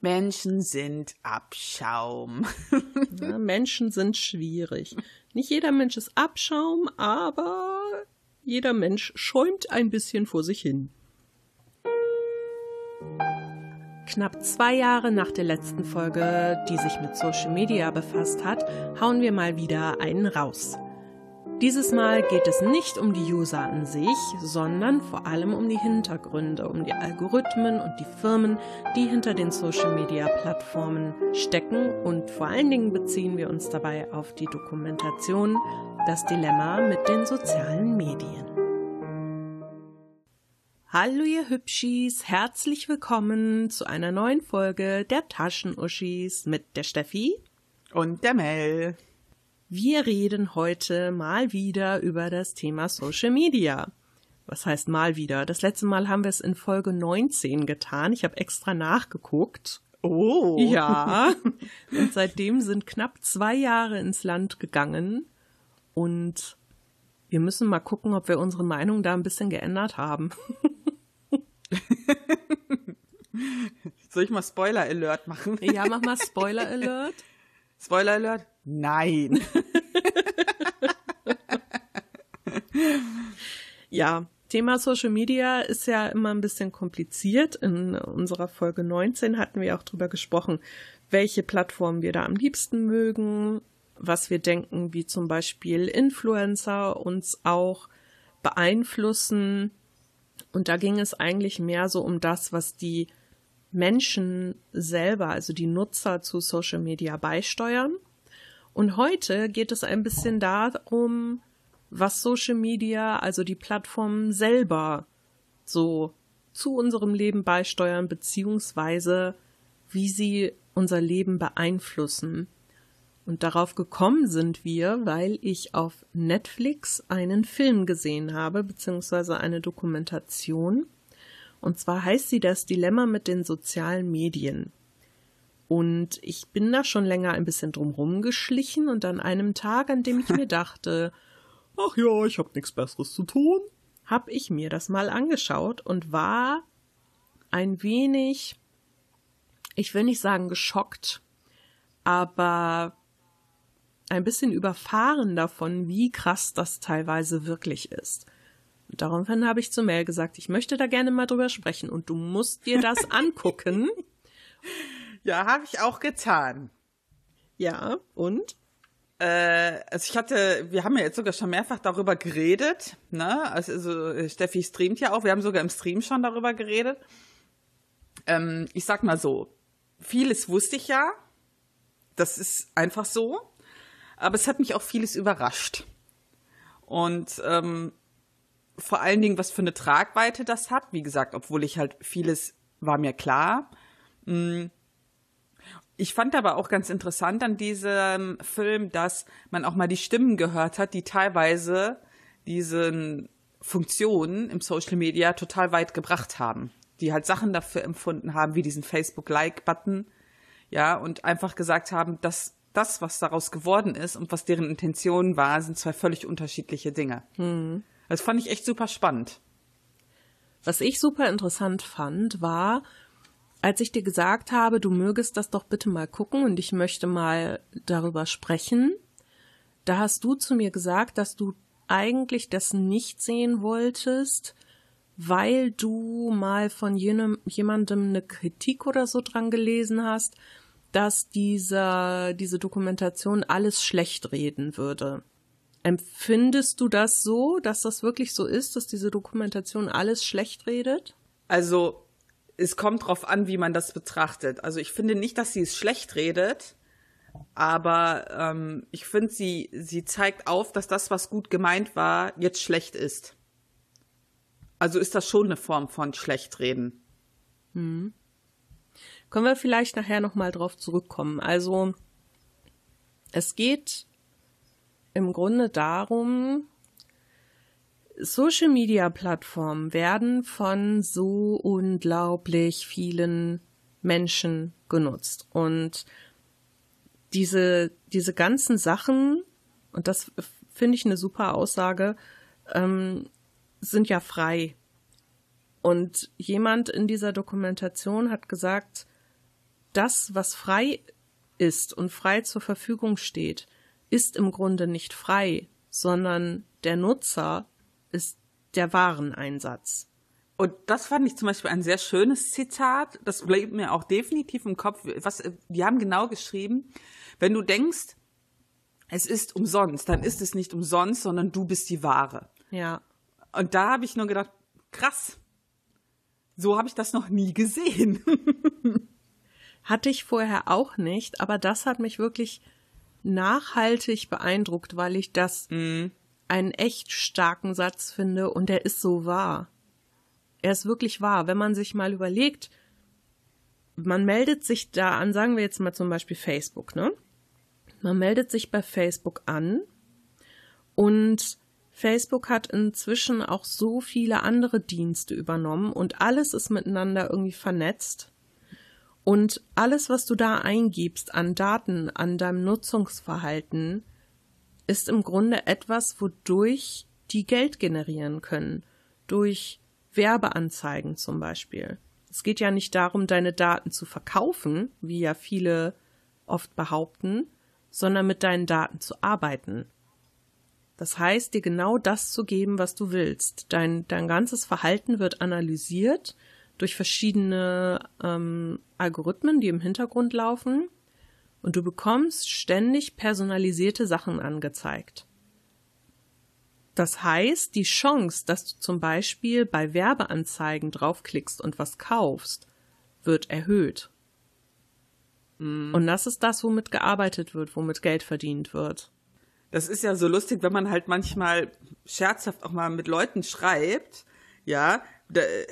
Menschen sind Abschaum. ja, Menschen sind schwierig. Nicht jeder Mensch ist Abschaum, aber jeder Mensch schäumt ein bisschen vor sich hin. Knapp zwei Jahre nach der letzten Folge, die sich mit Social Media befasst hat, hauen wir mal wieder einen raus. Dieses Mal geht es nicht um die User an sich, sondern vor allem um die Hintergründe, um die Algorithmen und die Firmen, die hinter den Social-Media-Plattformen stecken und vor allen Dingen beziehen wir uns dabei auf die Dokumentation Das Dilemma mit den sozialen Medien. Hallo ihr Hübschis, herzlich willkommen zu einer neuen Folge der Taschenuschis mit der Steffi und der Mel. Wir reden heute mal wieder über das Thema Social Media. Was heißt mal wieder? Das letzte Mal haben wir es in Folge 19 getan. Ich habe extra nachgeguckt. Oh. Ja. Und seitdem sind knapp zwei Jahre ins Land gegangen. Und wir müssen mal gucken, ob wir unsere Meinung da ein bisschen geändert haben. Soll ich mal Spoiler Alert machen? Ja, mach mal Spoiler Alert. Spoiler Alert? Nein. ja, Thema Social Media ist ja immer ein bisschen kompliziert. In unserer Folge 19 hatten wir auch drüber gesprochen, welche Plattformen wir da am liebsten mögen, was wir denken, wie zum Beispiel Influencer uns auch beeinflussen und da ging es eigentlich mehr so um das, was die Menschen selber, also die Nutzer zu Social Media beisteuern. Und heute geht es ein bisschen darum, was Social Media, also die Plattformen selber so zu unserem Leben beisteuern, beziehungsweise wie sie unser Leben beeinflussen. Und darauf gekommen sind wir, weil ich auf Netflix einen Film gesehen habe, beziehungsweise eine Dokumentation. Und zwar heißt sie Das Dilemma mit den sozialen Medien. Und ich bin da schon länger ein bisschen drumherum geschlichen und an einem Tag, an dem ich mir dachte, ach ja, ich habe nichts Besseres zu tun, habe ich mir das mal angeschaut und war ein wenig, ich will nicht sagen geschockt, aber ein bisschen überfahren davon, wie krass das teilweise wirklich ist. Und daraufhin habe ich zu Mel gesagt, ich möchte da gerne mal drüber sprechen und du musst dir das angucken. Ja, habe ich auch getan. Ja, und? Äh, also ich hatte, wir haben ja jetzt sogar schon mehrfach darüber geredet, ne? Also, also Steffi streamt ja auch, wir haben sogar im Stream schon darüber geredet. Ähm, ich sag mal so, vieles wusste ich ja. Das ist einfach so aber es hat mich auch vieles überrascht. Und ähm, vor allen Dingen, was für eine Tragweite das hat. Wie gesagt, obwohl ich halt vieles war mir klar. Mm. Ich fand aber auch ganz interessant an diesem Film, dass man auch mal die Stimmen gehört hat, die teilweise diesen Funktionen im Social Media total weit gebracht haben. Die halt Sachen dafür empfunden haben, wie diesen Facebook-Like-Button. Ja, und einfach gesagt haben, das das, was daraus geworden ist und was deren Intention war, sind zwei völlig unterschiedliche Dinge. Hm. Das fand ich echt super spannend. Was ich super interessant fand, war, als ich dir gesagt habe, du mögest das doch bitte mal gucken und ich möchte mal darüber sprechen, da hast du zu mir gesagt, dass du eigentlich das nicht sehen wolltest, weil du mal von jenem, jemandem eine Kritik oder so dran gelesen hast dass dieser, diese Dokumentation alles schlecht reden würde. Empfindest du das so, dass das wirklich so ist, dass diese Dokumentation alles schlecht redet? Also, es kommt drauf an, wie man das betrachtet. Also, ich finde nicht, dass sie es schlecht redet, aber ähm, ich finde, sie, sie zeigt auf, dass das, was gut gemeint war, jetzt schlecht ist. Also ist das schon eine Form von Schlechtreden. Hm. Können wir vielleicht nachher nochmal drauf zurückkommen. Also, es geht im Grunde darum, Social Media Plattformen werden von so unglaublich vielen Menschen genutzt. Und diese, diese ganzen Sachen, und das finde ich eine super Aussage, ähm, sind ja frei. Und jemand in dieser Dokumentation hat gesagt, das, was frei ist und frei zur Verfügung steht, ist im Grunde nicht frei, sondern der Nutzer ist der Wareneinsatz. Und das fand ich zum Beispiel ein sehr schönes Zitat. Das bleibt mir auch definitiv im Kopf. Was, die haben genau geschrieben, wenn du denkst, es ist umsonst, dann ist es nicht umsonst, sondern du bist die Ware. Ja. Und da habe ich nur gedacht, krass. So habe ich das noch nie gesehen. Hatte ich vorher auch nicht, aber das hat mich wirklich nachhaltig beeindruckt, weil ich das Mhm. Einen echt starken Satz finde und der ist so wahr. Er ist wirklich wahr. Wenn man sich mal überlegt, man meldet sich da an, sagen wir jetzt mal zum Beispiel Facebook, ne? Man meldet sich bei Facebook an und Facebook hat inzwischen auch so viele andere Dienste übernommen und alles ist miteinander irgendwie vernetzt. Und alles, was du da eingibst an Daten, an deinem Nutzungsverhalten, ist im Grunde etwas, wodurch die Geld generieren können. Durch Werbeanzeigen zum Beispiel. Es geht ja nicht darum, deine Daten zu verkaufen, wie ja viele oft behaupten, sondern mit deinen Daten zu arbeiten. Das heißt, dir genau das zu geben, was du willst. Dein, dein ganzes Verhalten wird analysiert durch verschiedene ähm, Algorithmen, die im Hintergrund laufen, und du bekommst ständig personalisierte Sachen angezeigt. Das heißt, die Chance, dass du zum Beispiel bei Werbeanzeigen draufklickst und was kaufst, wird erhöht. Und das ist das, womit gearbeitet wird, womit Geld verdient wird. Das ist ja so lustig, wenn man halt manchmal scherzhaft auch mal mit Leuten schreibt. Ja,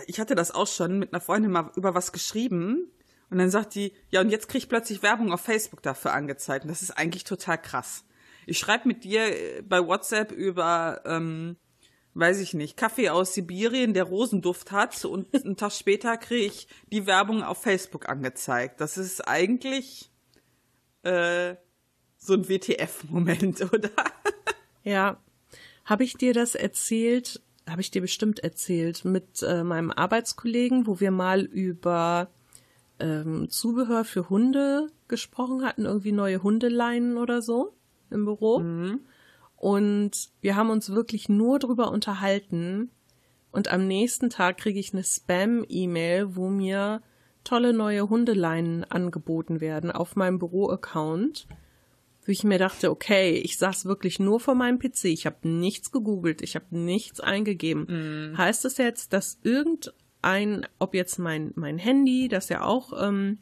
ich hatte das auch schon mit einer Freundin mal über was geschrieben. Und dann sagt die, ja, und jetzt krieg ich plötzlich Werbung auf Facebook dafür angezeigt. Und das ist eigentlich total krass. Ich schreibe mit dir äh, bei WhatsApp über, ähm, weiß ich nicht, Kaffee aus Sibirien, der Rosenduft hat. Und einen Tag später kriege ich die Werbung auf Facebook angezeigt. Das ist eigentlich äh, so ein WTF-Moment, oder? Ja. Habe ich dir das erzählt? Habe ich dir bestimmt erzählt mit äh, meinem Arbeitskollegen, wo wir mal über ähm, Zubehör für Hunde gesprochen hatten, irgendwie neue Hundeleinen oder so im Büro. Und wir haben uns wirklich nur drüber unterhalten. Und am nächsten Tag kriege ich eine Spam-E-Mail, wo mir tolle neue Hundeleinen angeboten werden auf meinem Büro-Account. Wo ich mir dachte, okay, ich saß wirklich nur vor meinem PC, ich habe nichts gegoogelt, ich habe nichts eingegeben. Heißt das jetzt, dass irgendein, ob jetzt mein, mein Handy, das ja auch ähm,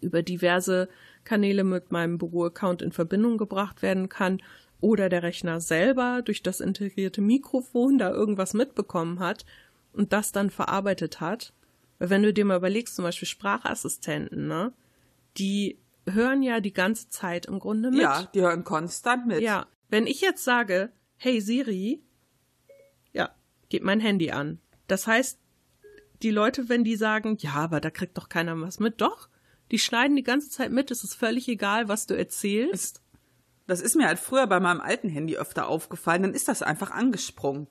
über diverse Kanäle mit meinem Büro-Account in Verbindung gebracht werden kann, oder der Rechner selber durch das integrierte Mikrofon da irgendwas mitbekommen hat und das dann verarbeitet hat. Weil wenn du dir mal überlegst, zum Beispiel Sprachassistenten, ne, die hören ja die ganze Zeit im Grunde mit. Ja, die hören konstant mit. Ja, wenn ich jetzt sage, hey Siri, ja, gib mein Handy an. Das heißt, die Leute, wenn die sagen, ja, aber da kriegt doch keiner was mit, doch, die schneiden die ganze Zeit mit, es ist völlig egal, was du erzählst. Das ist mir halt früher bei meinem alten Handy öfter aufgefallen, dann ist das einfach angesprungen.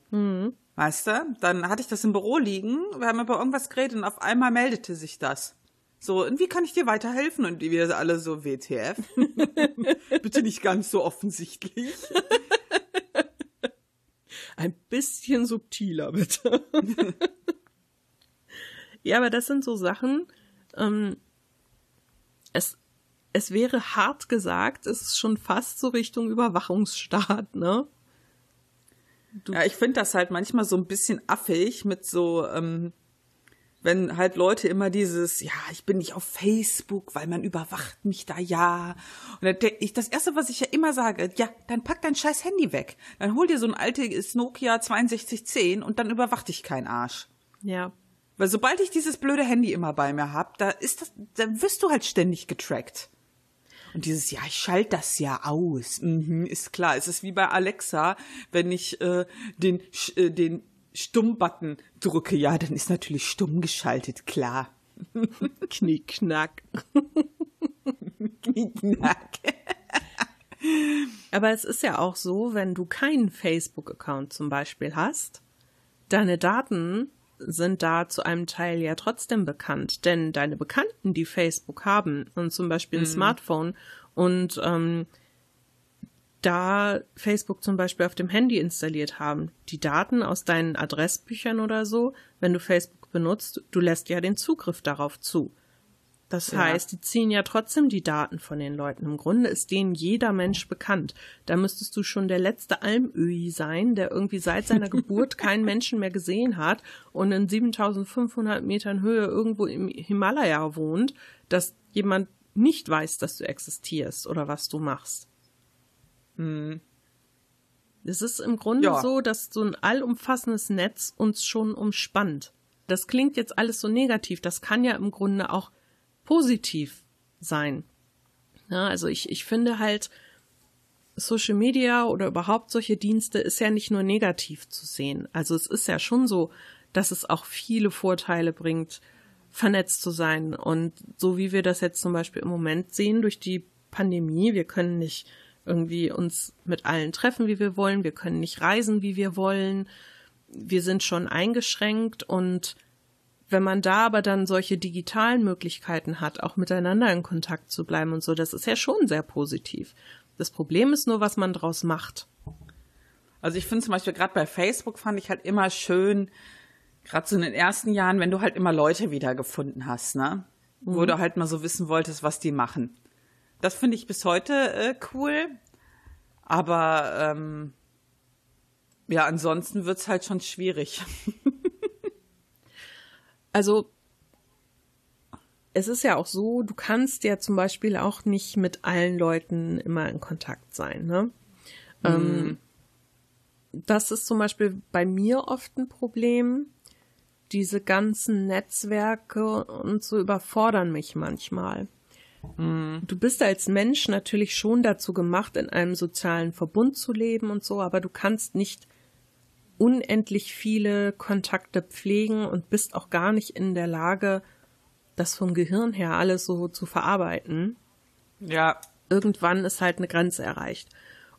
Weißt du? Dann hatte ich das im Büro liegen, wir haben über irgendwas geredet und auf einmal meldete sich das. So, und wie kann ich dir weiterhelfen? Und wir alle so, WTF? Bitte nicht ganz so offensichtlich. Ein bisschen subtiler, bitte. ja, aber das sind so Sachen, ähm, es, es wäre hart gesagt, es ist schon fast so Richtung Überwachungsstaat, ne? Du- Ja, ich finde das halt manchmal so ein bisschen affig mit so, ähm, wenn halt Leute immer dieses, ja, ich bin nicht auf Facebook, weil man überwacht mich da ja. Und dann denk ich, das erste, was ich ja immer sage, ja, dann pack dein scheiß Handy weg. Dann hol dir so ein altes Nokia 6210 und dann überwacht dich kein Arsch. Ja. Weil sobald ich dieses blöde Handy immer bei mir hab, da ist das, dann wirst du halt ständig getrackt. Und dieses, ja, ich schalte das ja aus. Mhm, ist klar. Es ist wie bei Alexa, wenn ich äh, den, äh, den Stumm-Button drücke, ja, dann ist natürlich stumm geschaltet, klar. Knickknack. Knickknack. Aber es ist ja auch so, wenn du keinen Facebook-Account zum Beispiel hast, deine Daten sind da zu einem Teil ja trotzdem bekannt. Denn deine Bekannten, die Facebook haben und zum Beispiel ein mhm. Smartphone und ähm, da Facebook zum Beispiel auf dem Handy installiert haben, die Daten aus deinen Adressbüchern oder so, wenn du Facebook benutzt, du lässt ja den Zugriff darauf zu. Das ja. heißt, die ziehen ja trotzdem die Daten von den Leuten. Im Grunde ist denen jeder Mensch bekannt. Da müsstest du schon der letzte Almöhi sein, der irgendwie seit seiner Geburt keinen Menschen mehr gesehen hat und in 7500 Metern Höhe irgendwo im Himalaya wohnt, dass jemand nicht weiß, dass du existierst oder was du machst. Hm. Es ist im Grunde ja. so, dass so ein allumfassendes Netz uns schon umspannt. Das klingt jetzt alles so negativ. Das kann ja im Grunde auch positiv sein. Ja, also ich, ich finde halt, Social Media oder überhaupt solche Dienste ist ja nicht nur negativ zu sehen. Also es ist ja schon so, dass es auch viele Vorteile bringt, vernetzt zu sein. Und so wie wir das jetzt zum Beispiel im Moment sehen durch die Pandemie, wir können nicht irgendwie uns mit allen treffen, wie wir wollen, wir können nicht reisen, wie wir wollen, wir sind schon eingeschränkt und wenn man da aber dann solche digitalen Möglichkeiten hat, auch miteinander in Kontakt zu bleiben und so, das ist ja schon sehr positiv. Das Problem ist nur, was man draus macht. Also ich finde zum Beispiel gerade bei Facebook fand ich halt immer schön, gerade so in den ersten Jahren, wenn du halt immer Leute wiedergefunden hast, ne? Mhm. Wo du halt mal so wissen wolltest, was die machen. Das finde ich bis heute äh, cool. Aber ähm, ja, ansonsten wird's halt schon schwierig. Also es ist ja auch so, du kannst ja zum Beispiel auch nicht mit allen Leuten immer in Kontakt sein. Ne? Mhm. Ähm, das ist zum Beispiel bei mir oft ein Problem. Diese ganzen Netzwerke und so überfordern mich manchmal. Mhm. Du bist als Mensch natürlich schon dazu gemacht, in einem sozialen Verbund zu leben und so, aber du kannst nicht unendlich viele Kontakte pflegen und bist auch gar nicht in der Lage, das vom Gehirn her alles so zu verarbeiten. Ja. Irgendwann ist halt eine Grenze erreicht.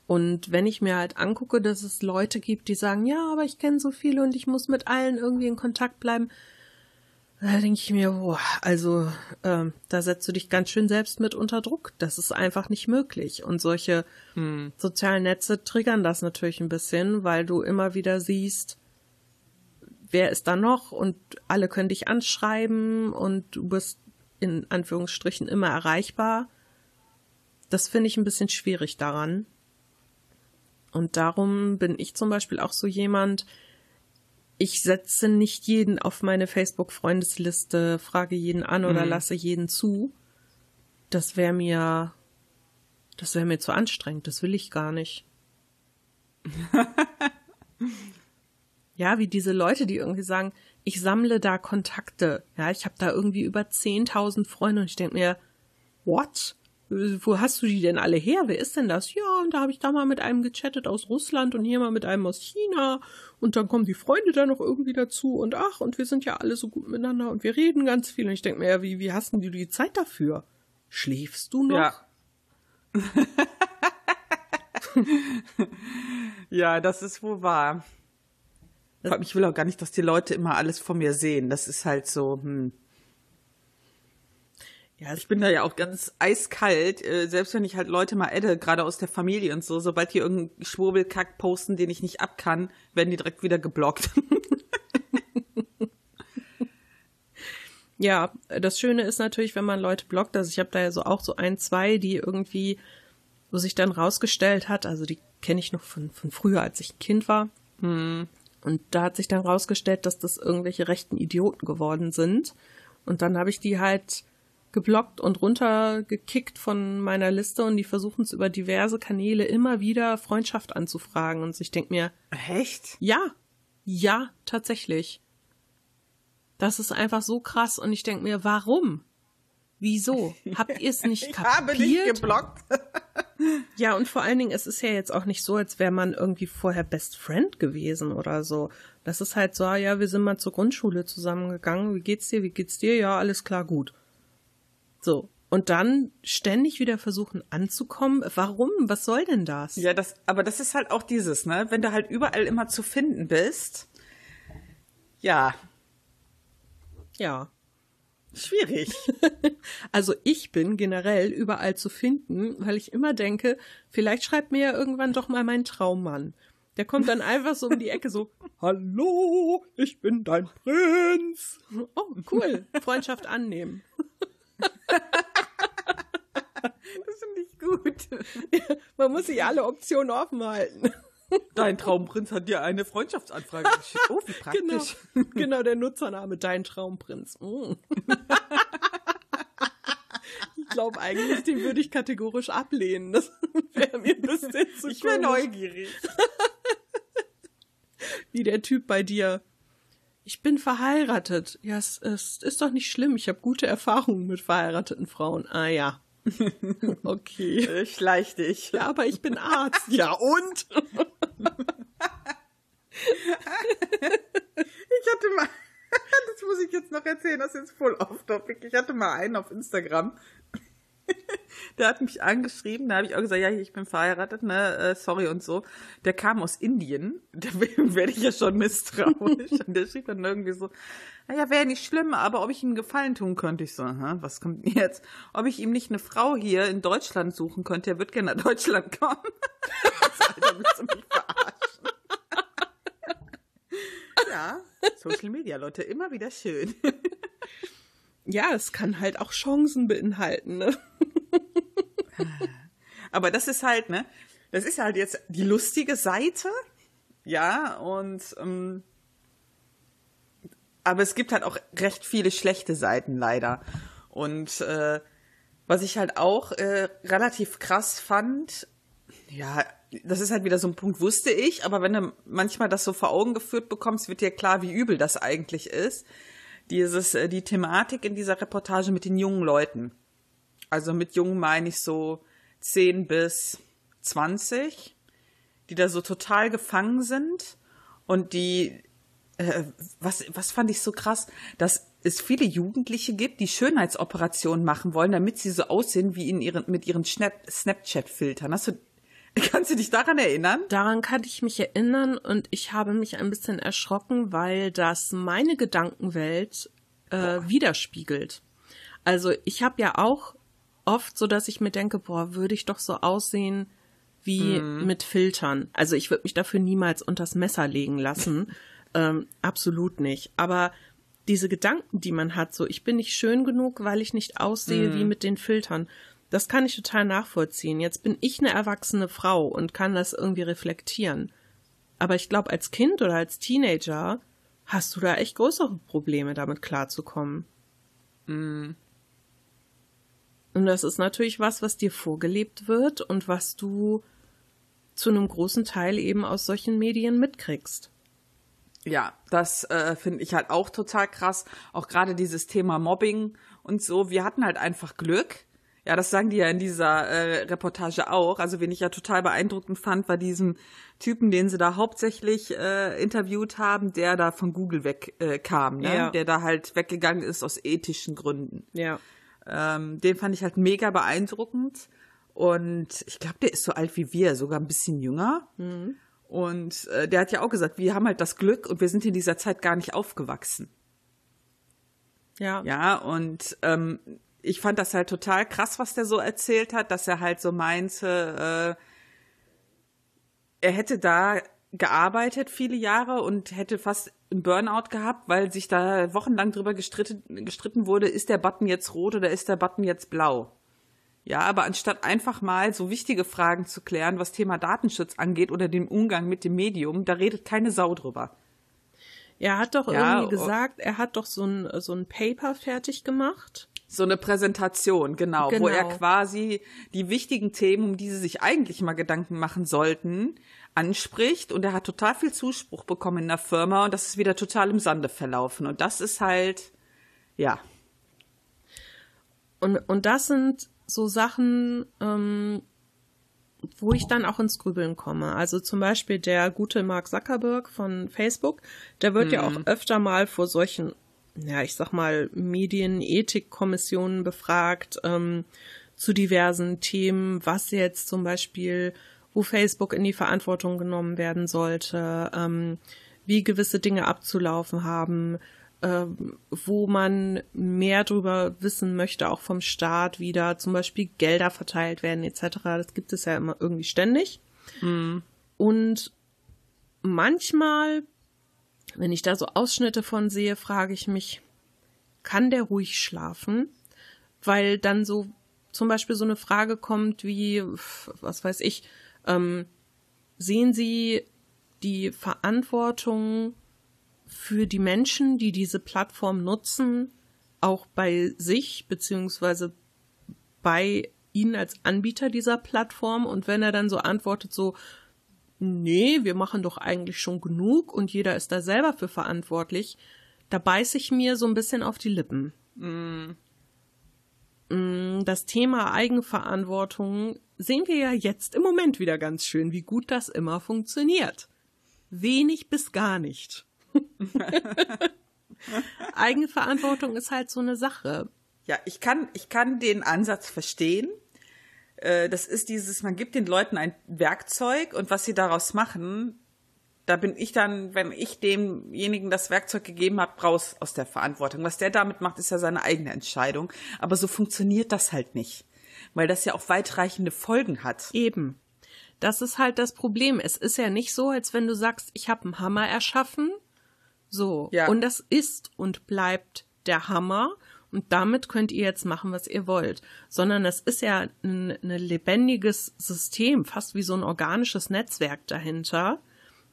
Und wenn ich mir halt angucke, dass es Leute gibt, die sagen, ja, aber ich kenne so viele und ich muss mit allen irgendwie in Kontakt bleiben, da denke ich mir, boah, also ähm, da setzt du dich ganz schön selbst mit unter Druck. Das ist einfach nicht möglich. Und solche hm. sozialen Netze triggern das natürlich ein bisschen, weil du immer wieder siehst, wer ist da noch und alle können dich anschreiben und du bist in Anführungsstrichen immer erreichbar. Das finde ich ein bisschen schwierig daran. Und darum bin ich zum Beispiel auch so jemand, ich setze nicht jeden auf meine Facebook-Freundesliste, frage jeden an oder mhm. lasse jeden zu. Das wäre mir, das wäre mir zu anstrengend. Das will ich gar nicht. ja, wie diese Leute, die irgendwie sagen, ich sammle da Kontakte. Ja, ich habe da irgendwie über 10.000 Freunde und ich denke mir, what? Wo hast du die denn alle her? Wer ist denn das? Ja, und da habe ich da mal mit einem gechattet aus Russland und hier mal mit einem aus China und dann kommen die Freunde da noch irgendwie dazu und ach, und wir sind ja alle so gut miteinander und wir reden ganz viel und ich denke mir, ja, wie, wie hast denn du die Zeit dafür? Schläfst du noch? Ja. ja, das ist wohl wahr. Ich will auch gar nicht, dass die Leute immer alles von mir sehen. Das ist halt so, hm. Ja, ich bin da ja auch ganz eiskalt, äh, selbst wenn ich halt Leute mal adde, gerade aus der Familie und so, sobald die irgendeinen Schwurbelkack posten, den ich nicht abkann, werden die direkt wieder geblockt. ja, das Schöne ist natürlich, wenn man Leute blockt, also ich habe da ja so auch so ein, zwei, die irgendwie, wo sich dann rausgestellt hat, also die kenne ich noch von, von früher, als ich ein Kind war. Hm. Und da hat sich dann rausgestellt, dass das irgendwelche rechten Idioten geworden sind. Und dann habe ich die halt geblockt und runtergekickt von meiner Liste und die versuchen es über diverse Kanäle immer wieder Freundschaft anzufragen und ich denke mir, echt? Ja, ja, tatsächlich. Das ist einfach so krass und ich denke mir, warum? Wieso? Habt ihr es nicht kapiert? Ich habe nicht geblockt. ja, und vor allen Dingen, es ist ja jetzt auch nicht so, als wäre man irgendwie vorher Best Friend gewesen oder so. Das ist halt so, ah ja, wir sind mal zur Grundschule zusammengegangen. Wie geht's dir? Wie geht's dir? Ja, alles klar, gut. So. Und dann ständig wieder versuchen anzukommen. Warum? Was soll denn das? Ja, das, aber das ist halt auch dieses, ne? Wenn du halt überall immer zu finden bist. Ja. Ja. Schwierig. Also ich bin generell überall zu finden, weil ich immer denke, vielleicht schreibt mir ja irgendwann doch mal mein Traummann. Der kommt dann einfach so um die Ecke so, Hallo, ich bin dein Prinz. Oh, cool. Freundschaft annehmen. Das finde ich gut. Man muss sich alle Optionen offen halten. Dein Traumprinz hat dir eine Freundschaftsanfrage geschickt. Oh, wie Genau, praktisch. genau der Nutzername, dein Traumprinz. Mm. Ich glaube eigentlich, den würde ich kategorisch ablehnen. Das wäre mir ein bisschen zu Ich wäre neugierig. Wie der Typ bei dir. Ich bin verheiratet. Ja, es, es ist doch nicht schlimm. Ich habe gute Erfahrungen mit verheirateten Frauen. Ah ja. Okay. Schleich dich. Ja, aber ich bin Arzt. Ja, und? Ich hatte mal, das muss ich jetzt noch erzählen, das ist jetzt voll off topic. Ich hatte mal einen auf Instagram. Der hat mich angeschrieben, da habe ich auch gesagt, ja, ich bin verheiratet, ne, äh, sorry und so. Der kam aus Indien, da werde ich ja schon misstrauisch. Und der schrieb dann irgendwie so, naja, wäre nicht schlimm, aber ob ich ihm Gefallen tun könnte. Ich so, aha, was kommt jetzt? Ob ich ihm nicht eine Frau hier in Deutschland suchen könnte, er wird gerne nach Deutschland kommen. Alter, willst du mich verarschen? Ja, Social Media, Leute, immer wieder schön. Ja, es kann halt auch Chancen beinhalten. Ne? Aber das ist halt, ne, das ist halt jetzt die lustige Seite, ja, und ähm, aber es gibt halt auch recht viele schlechte Seiten leider. Und äh, was ich halt auch äh, relativ krass fand, ja, das ist halt wieder so ein Punkt, wusste ich, aber wenn du manchmal das so vor Augen geführt bekommst, wird dir klar, wie übel das eigentlich ist. Dieses, äh, die Thematik in dieser Reportage mit den jungen Leuten. Also mit jung meine ich so 10 bis 20, die da so total gefangen sind und die, äh, was, was fand ich so krass, dass es viele Jugendliche gibt, die Schönheitsoperationen machen wollen, damit sie so aussehen wie in ihren, mit ihren Snap- Snapchat-Filtern. Hast du, kannst du dich daran erinnern? Daran kann ich mich erinnern und ich habe mich ein bisschen erschrocken, weil das meine Gedankenwelt äh, widerspiegelt. Also ich habe ja auch oft so, dass ich mir denke, boah, würde ich doch so aussehen wie mit Filtern. Also ich würde mich dafür niemals unters Messer legen lassen. ähm, absolut nicht. Aber diese Gedanken, die man hat, so ich bin nicht schön genug, weil ich nicht aussehe wie mit den Filtern, das kann ich total nachvollziehen. Jetzt bin ich eine erwachsene Frau und kann das irgendwie reflektieren. Aber ich glaube, als Kind oder als Teenager hast du da echt größere Probleme, damit klarzukommen. Und das ist natürlich was, was dir vorgelebt wird und was du zu einem großen Teil eben aus solchen Medien mitkriegst. Ja, das äh, finde ich halt auch total krass. Auch gerade dieses Thema Mobbing und so. Wir hatten halt einfach Glück. Ja, das sagen die ja in dieser äh, Reportage auch. Also, wen ich ja total beeindruckend fand, war diesen Typen, den sie da hauptsächlich äh, interviewt haben, der da von Google wegkam, äh, kam, ne? Ja. der da halt weggegangen ist aus ethischen Gründen. Ja. Ähm, den fand ich halt mega beeindruckend. Und ich glaube, der ist so alt wie wir, sogar ein bisschen jünger. Und äh, der hat ja auch gesagt, wir haben halt das Glück und wir sind in dieser Zeit gar nicht aufgewachsen. Ja. Ja, und ähm, ich fand das halt total krass, was der so erzählt hat, dass er halt so meinte, äh, er hätte da gearbeitet viele Jahre und hätte fast einen Burnout gehabt, weil sich da wochenlang drüber gestritten, gestritten wurde, ist der Button jetzt rot oder ist der Button jetzt blau? Ja, aber anstatt einfach mal so wichtige Fragen zu klären, was Thema Datenschutz angeht oder den Umgang mit dem Medium, da redet keine Sau drüber. Er hat doch Ja, irgendwie oh. gesagt, er hat doch so ein, so ein Paper fertig gemacht. So eine Präsentation, genau, wo Genau. er quasi die wichtigen Themen, um die sie sich eigentlich mal Gedanken machen sollten, anspricht. Und er hat total viel Zuspruch bekommen in der Firma und das ist wieder total im Sande verlaufen. Und das ist halt, ja, Und, und das sind so Sachen, ähm, wo ich dann auch ins Grübeln komme. Also zum Beispiel der gute Mark Zuckerberg von Facebook, der wird ja auch öfter mal vor solchen, ja, ich sag mal, Medienethikkommissionen befragt ähm, zu diversen Themen, was jetzt zum Beispiel, wo Facebook in die Verantwortung genommen werden sollte, ähm, wie gewisse Dinge abzulaufen haben, ähm, wo man mehr darüber wissen möchte, auch vom Staat, wie da zum Beispiel Gelder verteilt werden etc. Das gibt es ja immer irgendwie ständig. Mhm. Und manchmal, wenn ich da so Ausschnitte von sehe, frage ich mich, kann der ruhig schlafen? Weil dann so zum Beispiel so eine Frage kommt wie, was weiß ich, ähm, sehen Sie die Verantwortung für die Menschen, die diese Plattform nutzen, auch bei sich beziehungsweise bei Ihnen als Anbieter dieser Plattform? Und wenn er dann so antwortet, so, nee, wir machen doch eigentlich schon genug und jeder ist da selber für verantwortlich, da beiß ich mir so ein bisschen auf die Lippen. Mm. Das Thema Eigenverantwortung sehen wir ja jetzt im Moment wieder ganz schön, wie gut das immer funktioniert. Wenig bis gar nicht. Eigenverantwortung ist halt so eine Sache. Ja, ich kann, ich kann den Ansatz verstehen. Äh, das ist dieses, man gibt den Leuten ein Werkzeug und was sie daraus machen, da bin ich dann, wenn ich demjenigen das Werkzeug gegeben habe, raus aus der Verantwortung. Was der damit macht, ist ja seine eigene Entscheidung. Aber so funktioniert das halt nicht, weil das ja auch weitreichende Folgen hat. Eben. Das ist halt das Problem. Es ist ja nicht so, als wenn du sagst, ich habe einen Hammer erschaffen. So. Ja. Und das ist und bleibt der Hammer und damit könnt ihr jetzt machen, was ihr wollt. Sondern es ist ja ein, ein lebendiges System, fast wie so ein organisches Netzwerk dahinter.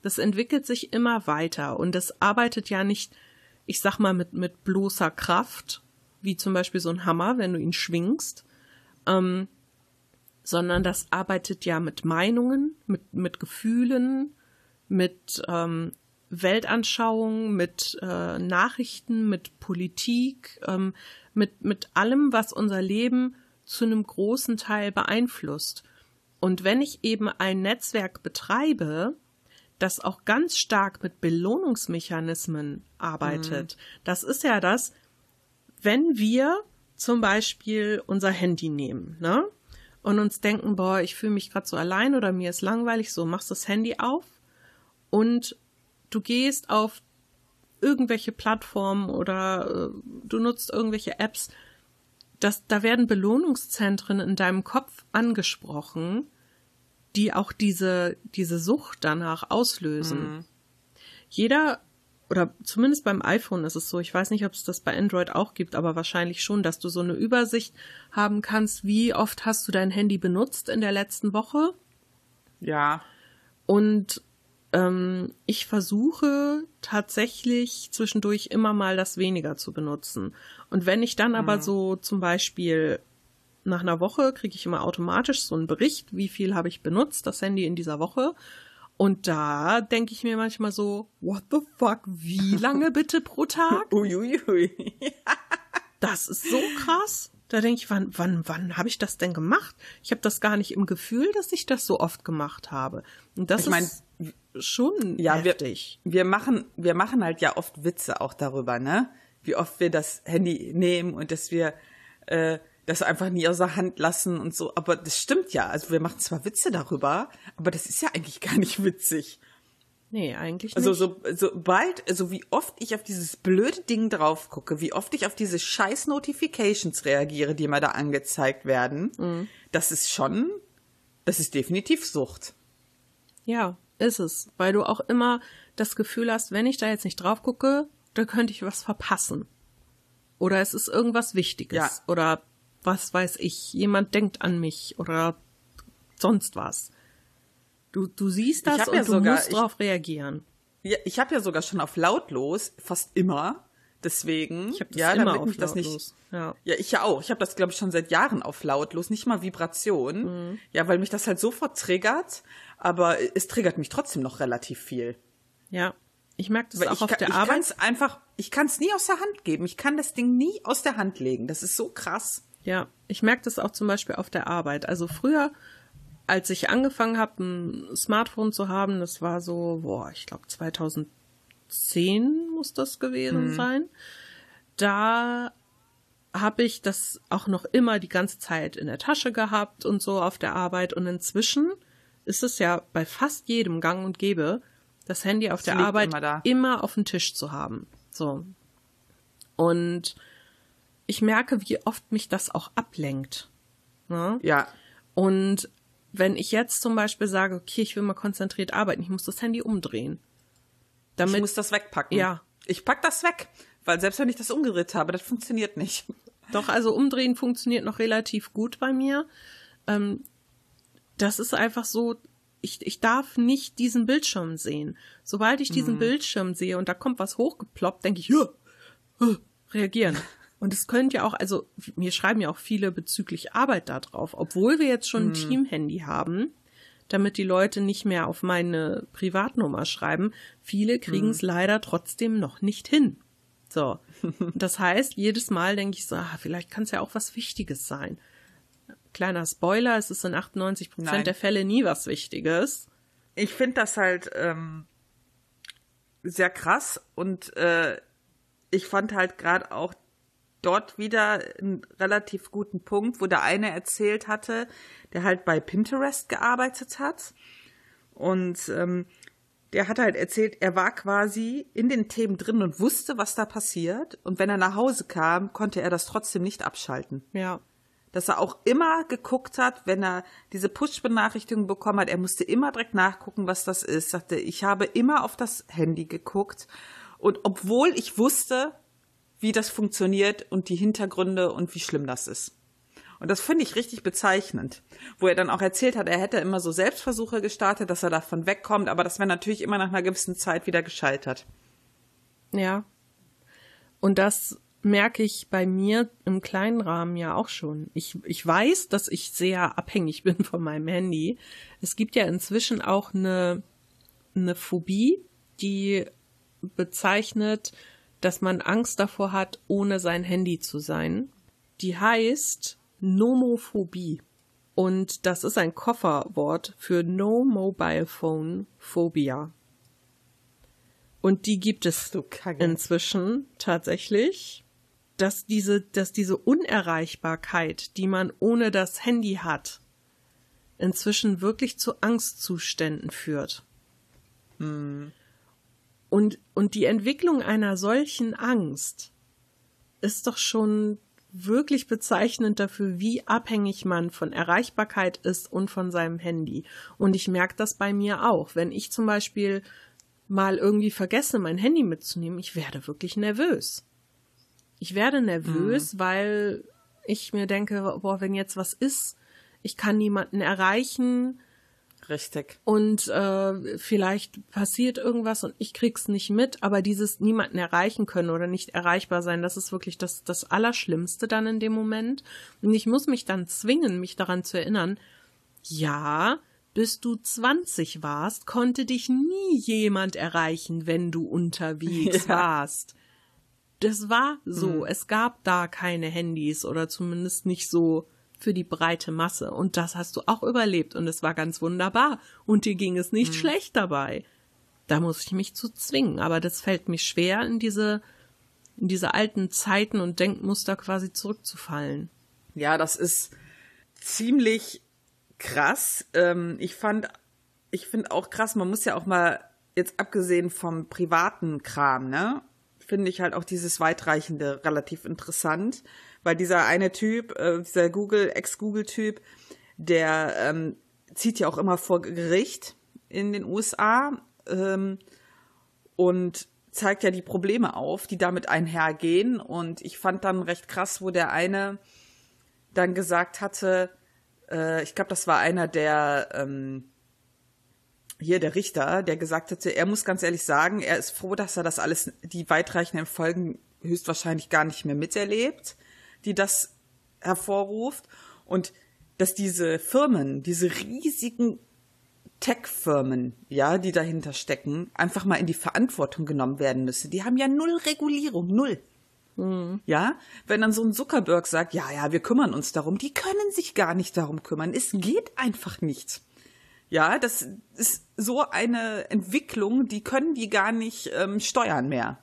Das entwickelt sich immer weiter und das arbeitet ja nicht, ich sag mal, mit, mit bloßer Kraft, wie zum Beispiel so ein Hammer, wenn du ihn schwingst, ähm, sondern das arbeitet ja mit Meinungen, mit, mit Gefühlen, mit ähm, Weltanschauung, mit äh, Nachrichten, mit Politik, ähm, mit, mit allem, was unser Leben zu einem großen Teil beeinflusst. Und wenn ich eben ein Netzwerk betreibe, das auch ganz stark mit Belohnungsmechanismen arbeitet, mhm. das ist ja das, wenn wir zum Beispiel unser Handy nehmen, ne? Und uns denken, boah, ich fühle mich gerade so allein oder mir ist langweilig, so machst das Handy auf und du gehst auf irgendwelche Plattformen oder äh, du nutzt irgendwelche Apps, das, da werden Belohnungszentren in deinem Kopf angesprochen, die auch diese, diese Sucht danach auslösen. Mhm. Jeder, oder zumindest beim iPhone ist es so, ich weiß nicht, ob es das bei Android auch gibt, aber wahrscheinlich schon, dass du so eine Übersicht haben kannst, wie oft hast du dein Handy benutzt in der letzten Woche. Ja. Und ähm, ich versuche tatsächlich zwischendurch immer mal das weniger zu benutzen. Und wenn ich dann mhm. aber so zum Beispiel nach einer Woche kriege ich immer automatisch so einen Bericht, wie viel habe ich benutzt, das Handy in dieser Woche. Und da denke ich mir manchmal so, what the fuck, wie lange bitte pro Tag? Uiuiui. das ist so krass. Da denke ich, wann, wann, wann habe ich das denn gemacht? Ich habe das gar nicht im Gefühl, dass ich das so oft gemacht habe. Und das ich mein, ist schon ja, heftig. Wir, wir machen, wir machen halt ja oft Witze auch darüber, ne? Wie oft wir das Handy nehmen und dass wir äh, das einfach nie aus der Hand lassen und so. Aber das stimmt ja. Also wir machen zwar Witze darüber, aber das ist ja eigentlich gar nicht witzig. Nee, eigentlich nicht. Also so, sobald, also wie oft ich auf dieses blöde Ding drauf gucke, wie oft ich auf diese scheiß Notifications reagiere, die mir da angezeigt werden, mhm. das ist schon, das ist definitiv Sucht. Ja, ist es, weil du auch immer das Gefühl hast, wenn ich da jetzt nicht drauf gucke, da könnte ich was verpassen. Oder es ist irgendwas Wichtiges. Ja. Oder was weiß ich, jemand denkt an mich oder sonst was. Du, du siehst das und ja du sogar, musst drauf ich, reagieren. Ja, ich habe ja sogar schon auf lautlos, fast immer. Deswegen, ich habe das ja, immer damit auf mich lautlos. das nicht. Ja. ja, ich ja auch. Ich habe das glaube ich schon seit Jahren auf lautlos, nicht mal Vibration. Mhm. Ja, weil mich das halt sofort triggert aber es triggert mich trotzdem noch relativ viel. Ja, ich merke das Weil auch auf kann, der ich Arbeit. Kann's einfach, ich kann es nie aus der Hand geben. Ich kann das Ding nie aus der Hand legen. Das ist so krass. Ja, ich merke das auch zum Beispiel auf der Arbeit. Also früher, als ich angefangen habe, ein Smartphone zu haben, das war so, boah, ich glaube 2010 muss das gewesen mhm. sein. Da habe ich das auch noch immer die ganze Zeit in der Tasche gehabt und so auf der Arbeit. Und inzwischen ist es ja bei fast jedem Gang und Gäbe, das Handy auf das der Arbeit immer, immer, auf dem Tisch zu haben. So. Und ich merke, wie oft mich das auch ablenkt. Ne? Ja. Und wenn ich jetzt zum Beispiel sage, okay, ich will mal konzentriert arbeiten, ich muss das Handy umdrehen. Damit, ich muss das wegpacken. Ja. Ich pack das weg, weil selbst wenn ich das umgedreht habe, das funktioniert nicht. Doch, also umdrehen funktioniert noch relativ gut bei mir. Ähm, das ist einfach so, ich, ich darf nicht diesen Bildschirm sehen. Sobald ich diesen mhm. Bildschirm sehe und da kommt was hochgeploppt, denke ich, ja, reagieren. Und es könnte ja auch, also mir schreiben ja auch viele bezüglich Arbeit da drauf, obwohl wir jetzt schon ein mhm. Team-Handy haben, damit die Leute nicht mehr auf meine Privatnummer schreiben. Viele kriegen es mhm. leider trotzdem noch nicht hin. So. Das heißt, jedes Mal denke ich so, ah, vielleicht kann es ja auch was Wichtiges sein. Kleiner Spoiler, es ist in 98 Prozent der Fälle nie was Wichtiges. Ich finde das halt ähm, sehr krass und äh, ich fand halt gerade auch dort wieder einen relativ guten Punkt, wo der eine erzählt hatte, der halt bei Pinterest gearbeitet hat. Und ähm, der hat halt erzählt, er war quasi in den Themen drin und wusste, was da passiert. Und wenn er nach Hause kam, konnte er das trotzdem nicht abschalten. Ja. Dass er auch immer geguckt hat, wenn er diese Push-Benachrichtigung bekommen hat, er musste immer direkt nachgucken, was das ist. Sagte, ich habe immer auf das Handy geguckt. Und obwohl ich wusste, wie das funktioniert und die Hintergründe und wie schlimm das ist. Und das finde ich richtig bezeichnend, wo er dann auch erzählt hat, er hätte immer so Selbstversuche gestartet, dass er davon wegkommt, aber das wäre natürlich immer nach einer gewissen Zeit wieder gescheitert. Ja. Und das merke ich bei mir im kleinen Rahmen ja auch schon. Ich, ich weiß, dass ich sehr abhängig bin von meinem Handy. Es gibt ja inzwischen auch eine, eine Phobie, die bezeichnet, dass man Angst davor hat, ohne sein Handy zu sein. Die heißt Nomophobie. Und das ist ein Kofferwort für No Mobile Phone Phobia. Und die gibt es inzwischen tatsächlich, dass diese, dass diese Unerreichbarkeit, die man ohne das Handy hat, inzwischen wirklich zu Angstzuständen führt. Hm. Und, und die Entwicklung einer solchen Angst ist doch schon wirklich bezeichnend dafür, wie abhängig man von Erreichbarkeit ist und von seinem Handy. Und ich merke das bei mir auch. Wenn ich zum Beispiel mal irgendwie vergesse, mein Handy mitzunehmen, ich werde wirklich nervös. Ich werde nervös, mhm. weil ich mir denke, boah, wenn jetzt was ist, ich kann niemanden erreichen, Richtig. Und äh, vielleicht passiert irgendwas und ich krieg's nicht mit, aber dieses niemanden erreichen können oder nicht erreichbar sein, das ist wirklich das, das Allerschlimmste dann in dem Moment. Und ich muss mich dann zwingen, mich daran zu erinnern, ja, bis du 20 warst, konnte dich nie jemand erreichen, wenn du unterwegs ja. warst. Das war so. Hm. Es gab da keine Handys oder zumindest nicht so für die breite Masse. Und das hast du auch überlebt und es war ganz wunderbar. Und dir ging es nicht mhm. schlecht dabei. Da muss ich mich zu zwingen. Aber das fällt mir schwer, in diese, in diese alten Zeiten und Denkmuster quasi zurückzufallen. Ja, das ist ziemlich krass. Ähm, ich fand, ich finde auch krass, man muss ja auch mal, jetzt abgesehen vom privaten Kram, ne, finde ich halt auch dieses weitreichende relativ interessant weil dieser eine Typ, äh, dieser Google, Ex-Google-Typ, der ähm, zieht ja auch immer vor Gericht in den USA ähm, und zeigt ja die Probleme auf, die damit einhergehen. Und ich fand dann recht krass, wo der eine dann gesagt hatte, äh, ich glaube, das war einer der ähm, hier der Richter, der gesagt hatte, er muss ganz ehrlich sagen, er ist froh, dass er das alles, die weitreichenden Folgen höchstwahrscheinlich gar nicht mehr miterlebt die das hervorruft und dass diese Firmen, diese riesigen Tech-Firmen, ja, die dahinter stecken, einfach mal in die Verantwortung genommen werden müssen. Die haben ja null Regulierung, null. Mhm. Ja, wenn dann so ein Zuckerberg sagt, ja, ja, wir kümmern uns darum, die können sich gar nicht darum kümmern. Es geht einfach nicht. Ja, das ist so eine Entwicklung, die können die gar nicht ähm, steuern mehr.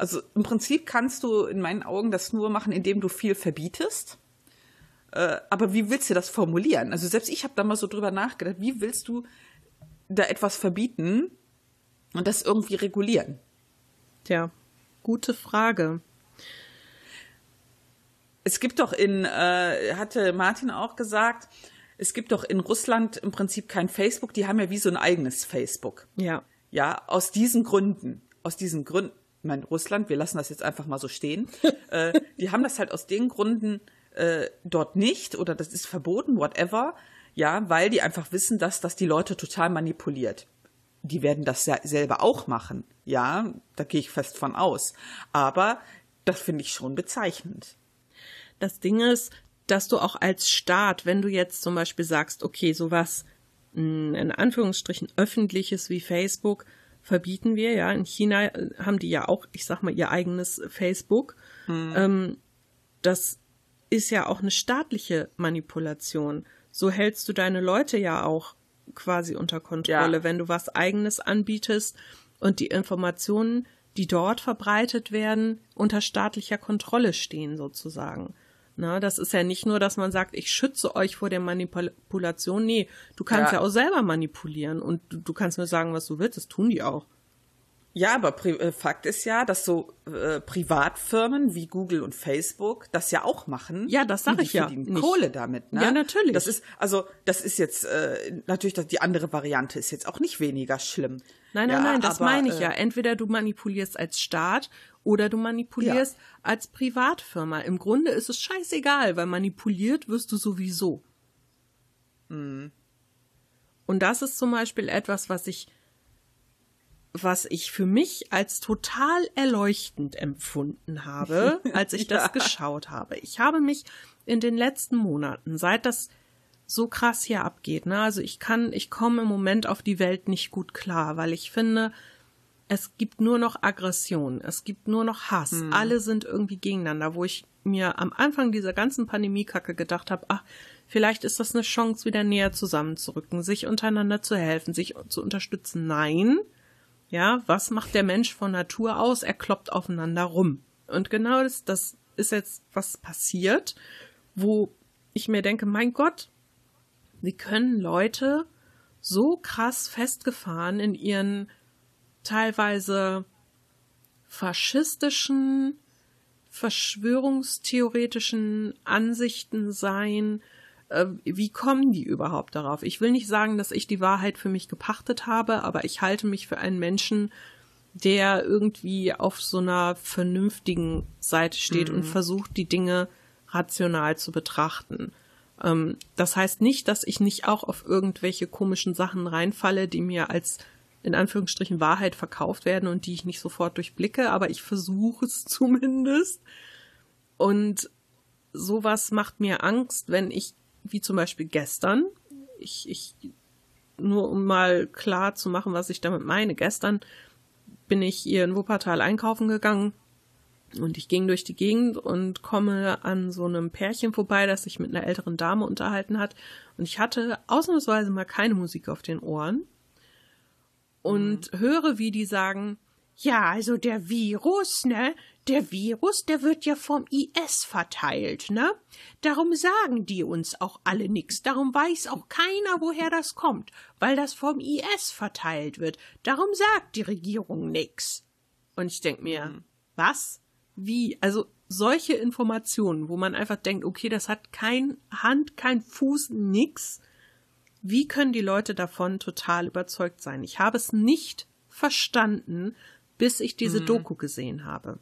Also im Prinzip kannst du in meinen Augen das nur machen, indem du viel verbietest. Äh, aber wie willst du das formulieren? Also selbst ich habe da mal so drüber nachgedacht, wie willst du da etwas verbieten und das irgendwie regulieren? Tja, gute Frage. es gibt doch in, äh, hatte Martin auch gesagt, es gibt doch in Russland im Prinzip kein Facebook, die haben ja wie so ein eigenes Facebook. Ja. Ja, aus diesen Gründen. Aus diesen Gründen, ich meine, Russland, wir lassen das jetzt einfach mal so stehen. äh, die haben das halt aus den Gründen äh, dort nicht oder das ist verboten, whatever. Ja, weil die einfach wissen, dass das die Leute total manipuliert. Die werden das ja selber auch machen. Ja, da gehe ich fest von aus. Aber das finde ich schon bezeichnend. Das Ding ist, dass du auch als Staat, wenn du jetzt zum Beispiel sagst, okay, sowas in Anführungsstrichen öffentliches wie Facebook verbieten wir, ja. In China äh, haben die ja auch, ich sag mal, ihr eigenes Facebook. Hm. Ähm, das ist ja auch eine staatliche Manipulation. So hältst du deine Leute ja auch quasi unter Kontrolle, ja. wenn du was eigenes anbietest und die Informationen, die dort verbreitet werden, unter staatlicher Kontrolle stehen sozusagen. Na, das ist ja nicht nur, dass man sagt, ich schütze euch vor der Manipulation. Nee, du kannst ja, ja auch selber manipulieren und du, du, kannst nur sagen, was du willst. Das tun die auch. Ja, aber Pri äh, Fakt ist ja, dass so äh, Privatfirmen wie Google und Facebook das ja auch machen. Ja, das sage ich ja. Die verdienen Kohle damit. Ne? Ja, natürlich. Das ist also, das ist jetzt äh, natürlich die andere Variante ist jetzt auch nicht weniger schlimm. Nein, nein, ja, nein, das aber, meine ich ja. Äh, Entweder du manipulierst als Staat oder du manipulierst ja. als Privatfirma. Im Grunde ist es scheißegal, weil manipuliert wirst du sowieso. Mhm. Und das ist zum Beispiel etwas, was ich, was ich für mich als total erleuchtend empfunden habe, als ich ja. das geschaut habe. Ich habe mich in den letzten Monaten, seit das so krass hier abgeht, ne, also ich kann, ich komme im Moment auf die Welt nicht gut klar, weil ich finde, es gibt nur noch Aggression, es gibt nur noch Hass. Hm. Alle sind irgendwie gegeneinander, wo ich mir am Anfang dieser ganzen Pandemiekacke gedacht habe, ach, vielleicht ist das eine Chance, wieder näher zusammenzurücken, sich untereinander zu helfen, sich zu unterstützen. Nein. Ja, was macht der Mensch von Natur aus? Er kloppt aufeinander rum. Und genau das, das ist jetzt was passiert, wo ich mir denke, mein Gott, wie können Leute so krass festgefahren in ihren teilweise faschistischen, verschwörungstheoretischen Ansichten sein. Äh, wie kommen die überhaupt darauf? Ich will nicht sagen, dass ich die Wahrheit für mich gepachtet habe, aber ich halte mich für einen Menschen, der irgendwie auf so einer vernünftigen Seite steht mhm. und versucht, die Dinge rational zu betrachten. Ähm, das heißt nicht, dass ich nicht auch auf irgendwelche komischen Sachen reinfalle, die mir als in Anführungsstrichen Wahrheit verkauft werden und die ich nicht sofort durchblicke, aber ich versuche es zumindest. Und sowas macht mir Angst, wenn ich, wie zum Beispiel gestern, ich, ich, nur um mal klar zu machen, was ich damit meine, gestern bin ich hier in Wuppertal einkaufen gegangen und ich ging durch die Gegend und komme an so einem Pärchen vorbei, das sich mit einer älteren Dame unterhalten hat. Und ich hatte ausnahmsweise mal keine Musik auf den Ohren und mhm. höre, wie die sagen, ja, also der Virus, ne? Der Virus, der wird ja vom IS verteilt, ne? Darum sagen die uns auch alle nix. Darum weiß auch keiner, woher das kommt, weil das vom IS verteilt wird. Darum sagt die Regierung nix. Und ich denk mir, mhm. was? Wie? Also solche Informationen, wo man einfach denkt, okay, das hat kein Hand, kein Fuß, nix. Wie können die Leute davon total überzeugt sein? Ich habe es nicht verstanden, bis ich diese mhm. Doku gesehen habe.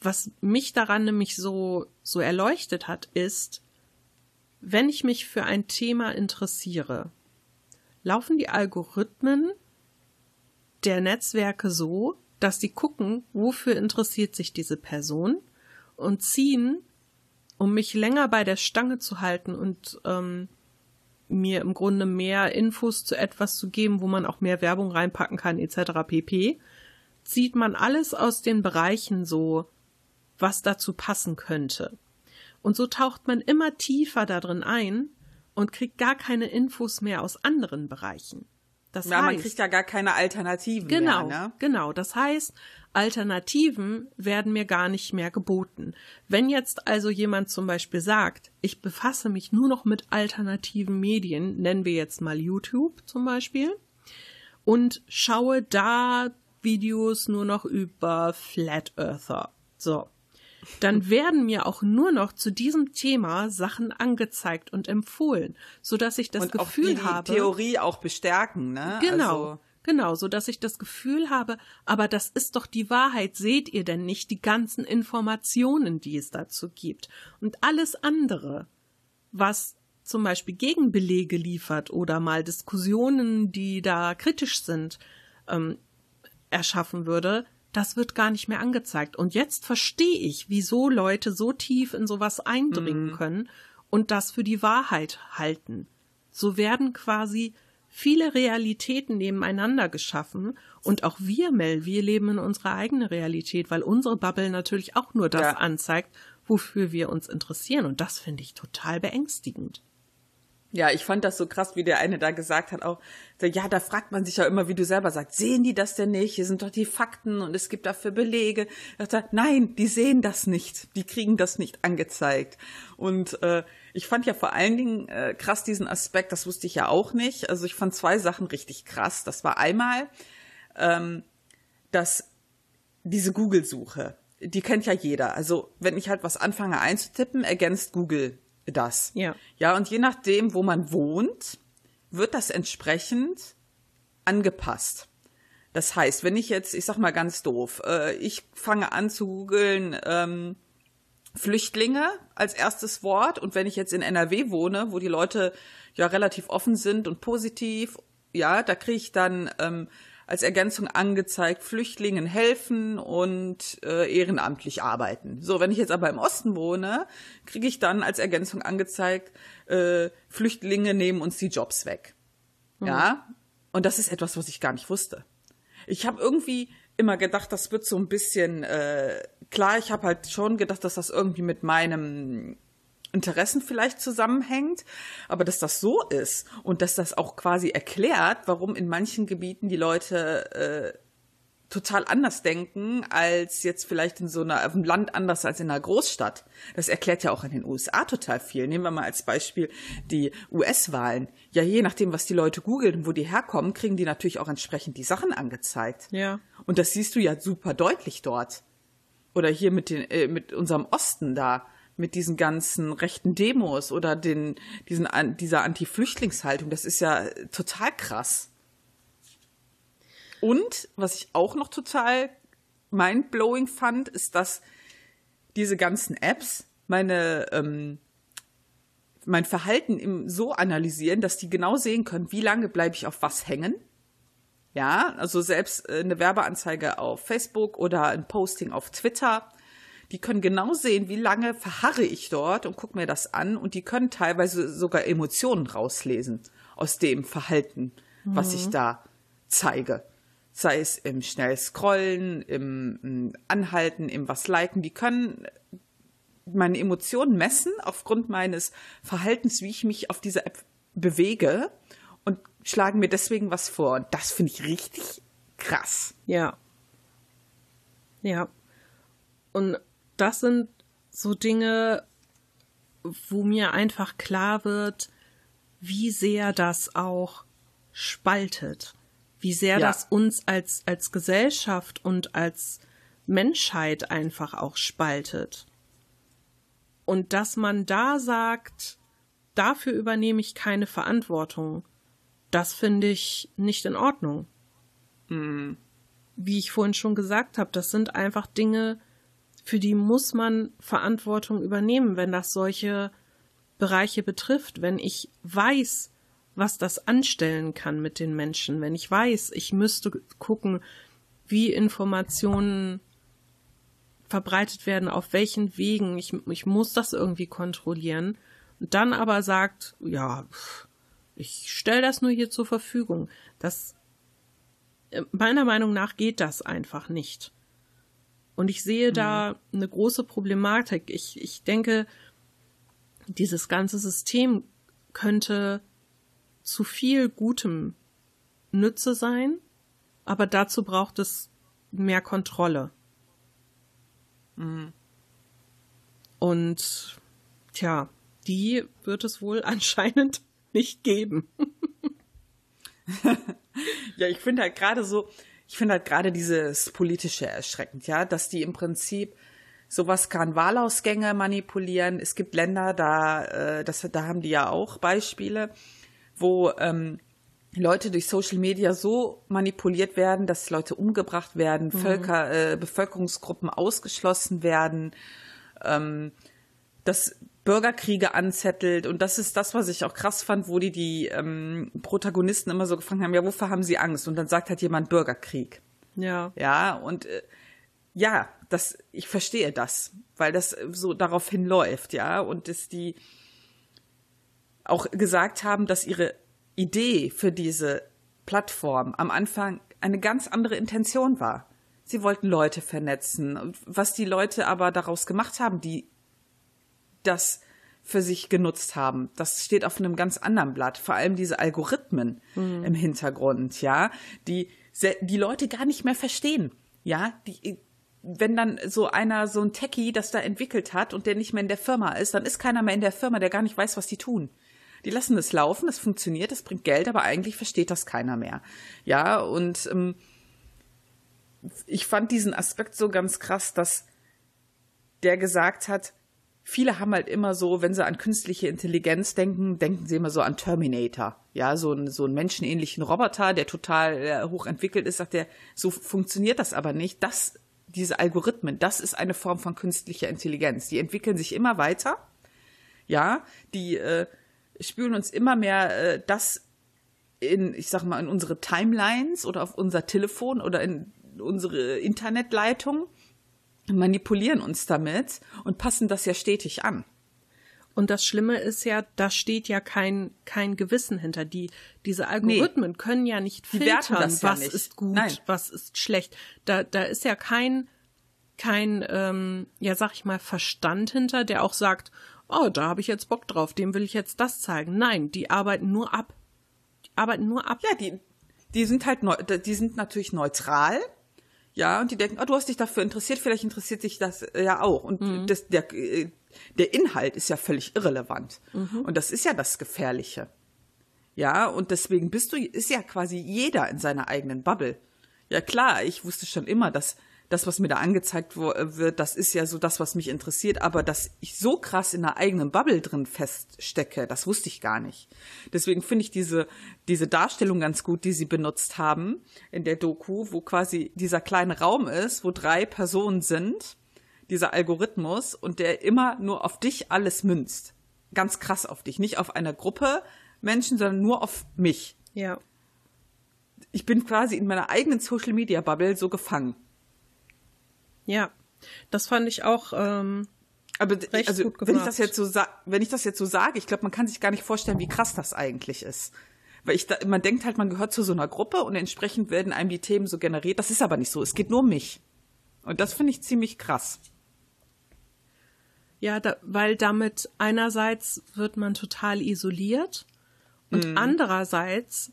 Was mich daran nämlich so, so erleuchtet hat, ist, wenn ich mich für ein Thema interessiere, laufen die Algorithmen der Netzwerke so, dass sie gucken, wofür interessiert sich diese Person und ziehen, um mich länger bei der Stange zu halten und ähm, mir im Grunde mehr Infos zu etwas zu geben, wo man auch mehr Werbung reinpacken kann, etc. pp. Zieht man alles aus den Bereichen so, was dazu passen könnte. Und so taucht man immer tiefer da drin ein und kriegt gar keine Infos mehr aus anderen Bereichen. Das ja, heißt, man kriegt ja gar keine Alternativen genau, mehr. Ne? Genau, das heißt, Alternativen werden mir gar nicht mehr geboten. Wenn jetzt also jemand zum Beispiel sagt, ich befasse mich nur noch mit alternativen Medien, nennen wir jetzt mal YouTube zum Beispiel, und schaue da Videos nur noch über Flat Earther. So. Dann werden mir auch nur noch zu diesem Thema Sachen angezeigt und empfohlen, so dass ich das und Gefühl auch die, die habe. Theorie auch bestärken, ne? Genau. Also, Genau, so dass ich das Gefühl habe, aber das ist doch die Wahrheit. Seht ihr denn nicht die ganzen Informationen, die es dazu gibt? Und alles andere, was zum Beispiel Gegenbelege liefert oder mal Diskussionen, die da kritisch sind, ähm, erschaffen würde, das wird gar nicht mehr angezeigt. Und jetzt verstehe ich, wieso Leute so tief in sowas eindringen können und das für die Wahrheit halten. So werden quasi viele Realitäten nebeneinander geschaffen und auch wir, Mel, wir leben in unserer eigenen Realität, weil unsere Bubble natürlich auch nur das Ja. anzeigt, wofür wir uns interessieren. Und das finde ich total beängstigend. Ja, ich fand das so krass, wie der eine da gesagt hat, auch, ja, da fragt man sich ja immer, wie du selber sagst, sehen die das denn nicht? Hier sind doch die Fakten und es gibt dafür Belege. Dachte, nein, die sehen das nicht. Die kriegen das nicht angezeigt. Und äh, ich fand ja vor allen Dingen äh, krass diesen Aspekt, das wusste ich ja auch nicht. Also ich fand zwei Sachen richtig krass. Das war einmal, ähm, dass diese Google-Suche, die kennt ja jeder. Also wenn ich halt was anfange einzutippen, ergänzt Google das. Ja. Ja, und je nachdem, wo man wohnt, wird das entsprechend angepasst. Das heißt, wenn ich jetzt, ich sag mal ganz doof, äh, ich fange an zu googeln ähm, Flüchtlinge als erstes Wort und wenn ich jetzt in NRW wohne, wo die Leute ja relativ offen sind und positiv, ja, da kriege ich dann ähm, als Ergänzung angezeigt, Flüchtlingen helfen und äh, ehrenamtlich arbeiten. So, wenn ich jetzt aber im Osten wohne, kriege ich dann als Ergänzung angezeigt, äh, Flüchtlinge nehmen uns die Jobs weg. Ja, und das ist etwas, was ich gar nicht wusste. Ich habe irgendwie immer gedacht, das wird so ein bisschen äh, klar. Ich habe halt schon gedacht, dass das irgendwie mit meinem Interessen vielleicht zusammenhängt, aber dass das so ist und dass das auch quasi erklärt, warum in manchen Gebieten die Leute äh, total anders denken als jetzt vielleicht in so einer auf dem Land anders als in einer Großstadt. Das erklärt ja auch in den USA total viel. Nehmen wir mal als Beispiel die US-Wahlen. Ja, je nachdem, was die Leute googeln und wo die herkommen, kriegen die natürlich auch entsprechend die Sachen angezeigt. Ja. Und das siehst du ja super deutlich dort. Oder hier mit den äh, mit unserem Osten da mit diesen ganzen rechten Demos oder den diesen dieser Anti-Flüchtlingshaltung, das ist ja total krass. Und was ich auch noch total mindblowing fand, ist, dass diese ganzen Apps meine ähm, mein Verhalten im so analysieren, dass die genau sehen können, wie lange bleibe ich auf was hängen. Ja, also selbst äh, eine Werbeanzeige auf Facebook oder ein Posting auf Twitter, die können genau sehen, wie lange verharre ich dort und gucke mir das an und die können teilweise sogar Emotionen rauslesen aus dem Verhalten, was ich da zeige. Sei es im schnell Scrollen, im, im Anhalten, im was liken, die können meine Emotionen messen aufgrund meines Verhaltens, wie ich mich auf dieser App bewege und schlagen mir deswegen was vor. Und das finde ich richtig krass. Ja. Ja. Und das sind so Dinge, wo mir einfach klar wird, wie sehr das auch spaltet. Wie sehr Ja. das uns als, als Gesellschaft und als Menschheit einfach auch spaltet. Und dass man da sagt, dafür übernehme ich keine Verantwortung, das finde ich nicht in Ordnung wie ich vorhin schon gesagt habe, das sind einfach Dinge, für die muss man Verantwortung übernehmen, wenn das solche Bereiche betrifft. Wenn ich weiß, was das anstellen kann mit den Menschen, wenn ich weiß, ich müsste gucken, wie Informationen verbreitet werden, auf welchen Wegen, ich, ich muss das irgendwie kontrollieren, und dann aber sagt, ja, ich stelle das nur hier zur Verfügung. Das meiner Meinung nach geht das einfach nicht. Und ich sehe da eine große Problematik. Ich, ich denke, dieses ganze System könnte zu viel Gutem Nütze sein, aber dazu braucht es mehr Kontrolle. Und tja, die wird es wohl anscheinend nicht geben. Ja, ich finde halt gerade so, ich finde halt gerade dieses politische erschreckend, ja, dass die im Prinzip Sowas kann Wahlausgänge manipulieren. Es gibt Länder, da, äh, das, da haben die ja auch Beispiele, wo ähm, Leute durch Social Media so manipuliert werden, dass Leute umgebracht werden, mhm. Völker, äh, Bevölkerungsgruppen ausgeschlossen werden, ähm, dass Bürgerkriege anzettelt. Und das ist das, was ich auch krass fand, wo die die ähm, Protagonisten immer so gefragt haben, ja, wovor haben sie Angst? Und dann sagt halt jemand Bürgerkrieg. Ja. Ja, und äh, ja, das, ich verstehe das, weil das so darauf hinläuft, ja, und dass die auch gesagt haben, dass ihre Idee für diese Plattform am Anfang eine ganz andere Intention war. Sie wollten Leute vernetzen. Was die Leute aber daraus gemacht haben, die das für sich genutzt haben, das steht auf einem ganz anderen Blatt. Vor allem diese Algorithmen mhm. im Hintergrund, ja, die die Leute gar nicht mehr verstehen. Ja, die, wenn dann so einer, so ein Techie das da entwickelt hat und der nicht mehr in der Firma ist, dann ist keiner mehr in der Firma, der gar nicht weiß, was die tun. Die lassen es laufen, es funktioniert, es bringt Geld, aber eigentlich versteht das keiner mehr. Ja, und ähm, ich fand diesen Aspekt so ganz krass, dass der gesagt hat, viele haben halt immer so, wenn sie an künstliche Intelligenz denken, denken sie immer so an Terminator. Ja, so, ein, so einen menschenähnlichen Roboter, der total äh, hochentwickelt ist, sagt der, so funktioniert das aber nicht. Das, diese Algorithmen, das ist eine Form von künstlicher Intelligenz. Die entwickeln sich immer weiter. Ja, die äh, spüren uns immer mehr äh, das in, ich sag mal, in unsere Timelines oder auf unser Telefon oder in unsere Internetleitung, manipulieren uns damit und passen das ja stetig an. Und das Schlimme ist ja, da steht ja kein, kein Gewissen hinter. Die, diese Algorithmen nee, können ja nicht filtern, was ja nicht. ist gut, Nein. was ist schlecht. Da, da ist ja kein, kein, ähm, ja, sag ich mal, Verstand hinter, der auch sagt, oh, da habe ich jetzt Bock drauf, dem will ich jetzt das zeigen. Nein, die arbeiten nur ab. Die arbeiten nur ab. Ja, die, die sind halt, neu, die sind natürlich neutral. Ja, und die denken, oh, du hast dich dafür interessiert, vielleicht interessiert sich das äh, ja auch. Und mhm. das, der, äh, der Inhalt ist ja völlig irrelevant. Mhm. Und das ist ja das Gefährliche. Ja, und deswegen bist du, ist ja quasi jeder in seiner eigenen Bubble. Ja klar, ich wusste schon immer, dass das, was mir da angezeigt wird, das ist ja so das, was mich interessiert, aber dass ich so krass in einer eigenen Bubble drin feststecke, das wusste ich gar nicht. Deswegen finde ich diese, diese Darstellung ganz gut, die sie benutzt haben in der Doku, wo quasi dieser kleine Raum ist, wo drei Personen sind, dieser Algorithmus und der immer nur auf dich alles münzt. Ganz krass auf dich, nicht auf eine Gruppe Menschen, sondern nur auf mich. Ja. Ich bin quasi in meiner eigenen Social Media Bubble so gefangen. Ja, das fand ich auch. Ähm, aber also, wenn ich das jetzt so wenn ich das jetzt so sage, ich glaube, man kann sich gar nicht vorstellen, wie krass das eigentlich ist. Weil ich da, man denkt halt, man gehört zu so einer Gruppe und entsprechend werden einem die Themen so generiert. Das ist aber nicht so. Es geht nur um mich. Und das finde ich ziemlich krass. Ja, da, weil damit einerseits wird man total isoliert und mm. andererseits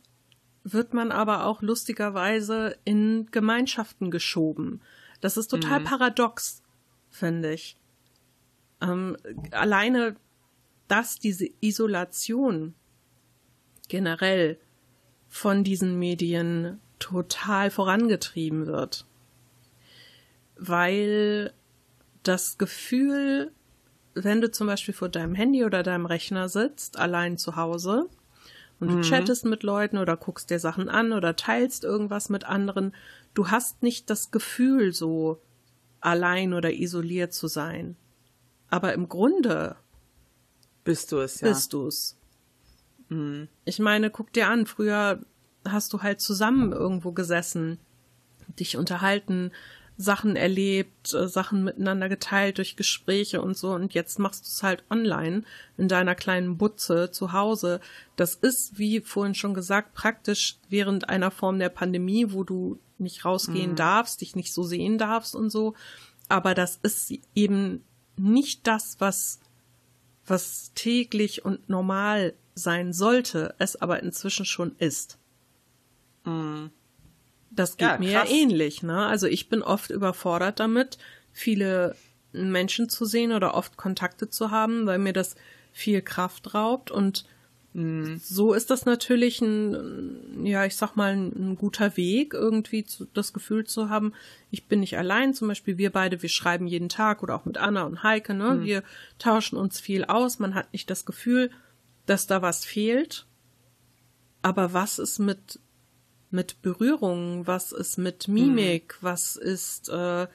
wird man aber auch lustigerweise in Gemeinschaften geschoben. Das ist total mhm. paradox, finde ich. Ähm, alleine, dass diese Isolation generell von diesen Medien total vorangetrieben wird. Weil das Gefühl, wenn du zum Beispiel vor deinem Handy oder deinem Rechner sitzt, allein zu Hause, und du mhm. chattest mit Leuten oder guckst dir Sachen an oder teilst irgendwas mit anderen, du hast nicht das Gefühl, so allein oder isoliert zu sein. Aber im Grunde bist du es, ja. Bist du es. Mhm. Ich meine, guck dir an, früher hast du halt zusammen irgendwo gesessen, dich unterhalten, Sachen erlebt, äh, Sachen miteinander geteilt durch Gespräche und so und jetzt machst du es halt online in deiner kleinen Butze zu Hause. Das ist, wie vorhin schon gesagt, praktisch während einer Form der Pandemie, wo du nicht rausgehen mhm. darfst, dich nicht so sehen darfst und so. Aber das ist eben nicht das, was, was täglich und normal sein sollte, es aber inzwischen schon ist. Mhm. Das geht ja, mir ja ähnlich, ne? Also ich bin oft überfordert damit, viele Menschen zu sehen oder oft Kontakte zu haben, weil mir das viel Kraft raubt und Mhm. So ist das natürlich ein, ja, ich sag mal, ein, ein guter Weg, irgendwie zu, das Gefühl zu haben, ich bin nicht allein. Zum Beispiel wir beide, wir schreiben jeden Tag oder auch mit Anna und Heike, ne? Mhm. Wir tauschen uns viel aus. Man hat nicht das Gefühl, dass da was fehlt. Aber was ist mit, mit Berührungen? Was ist mit Mimik? Mhm. Was ist äh,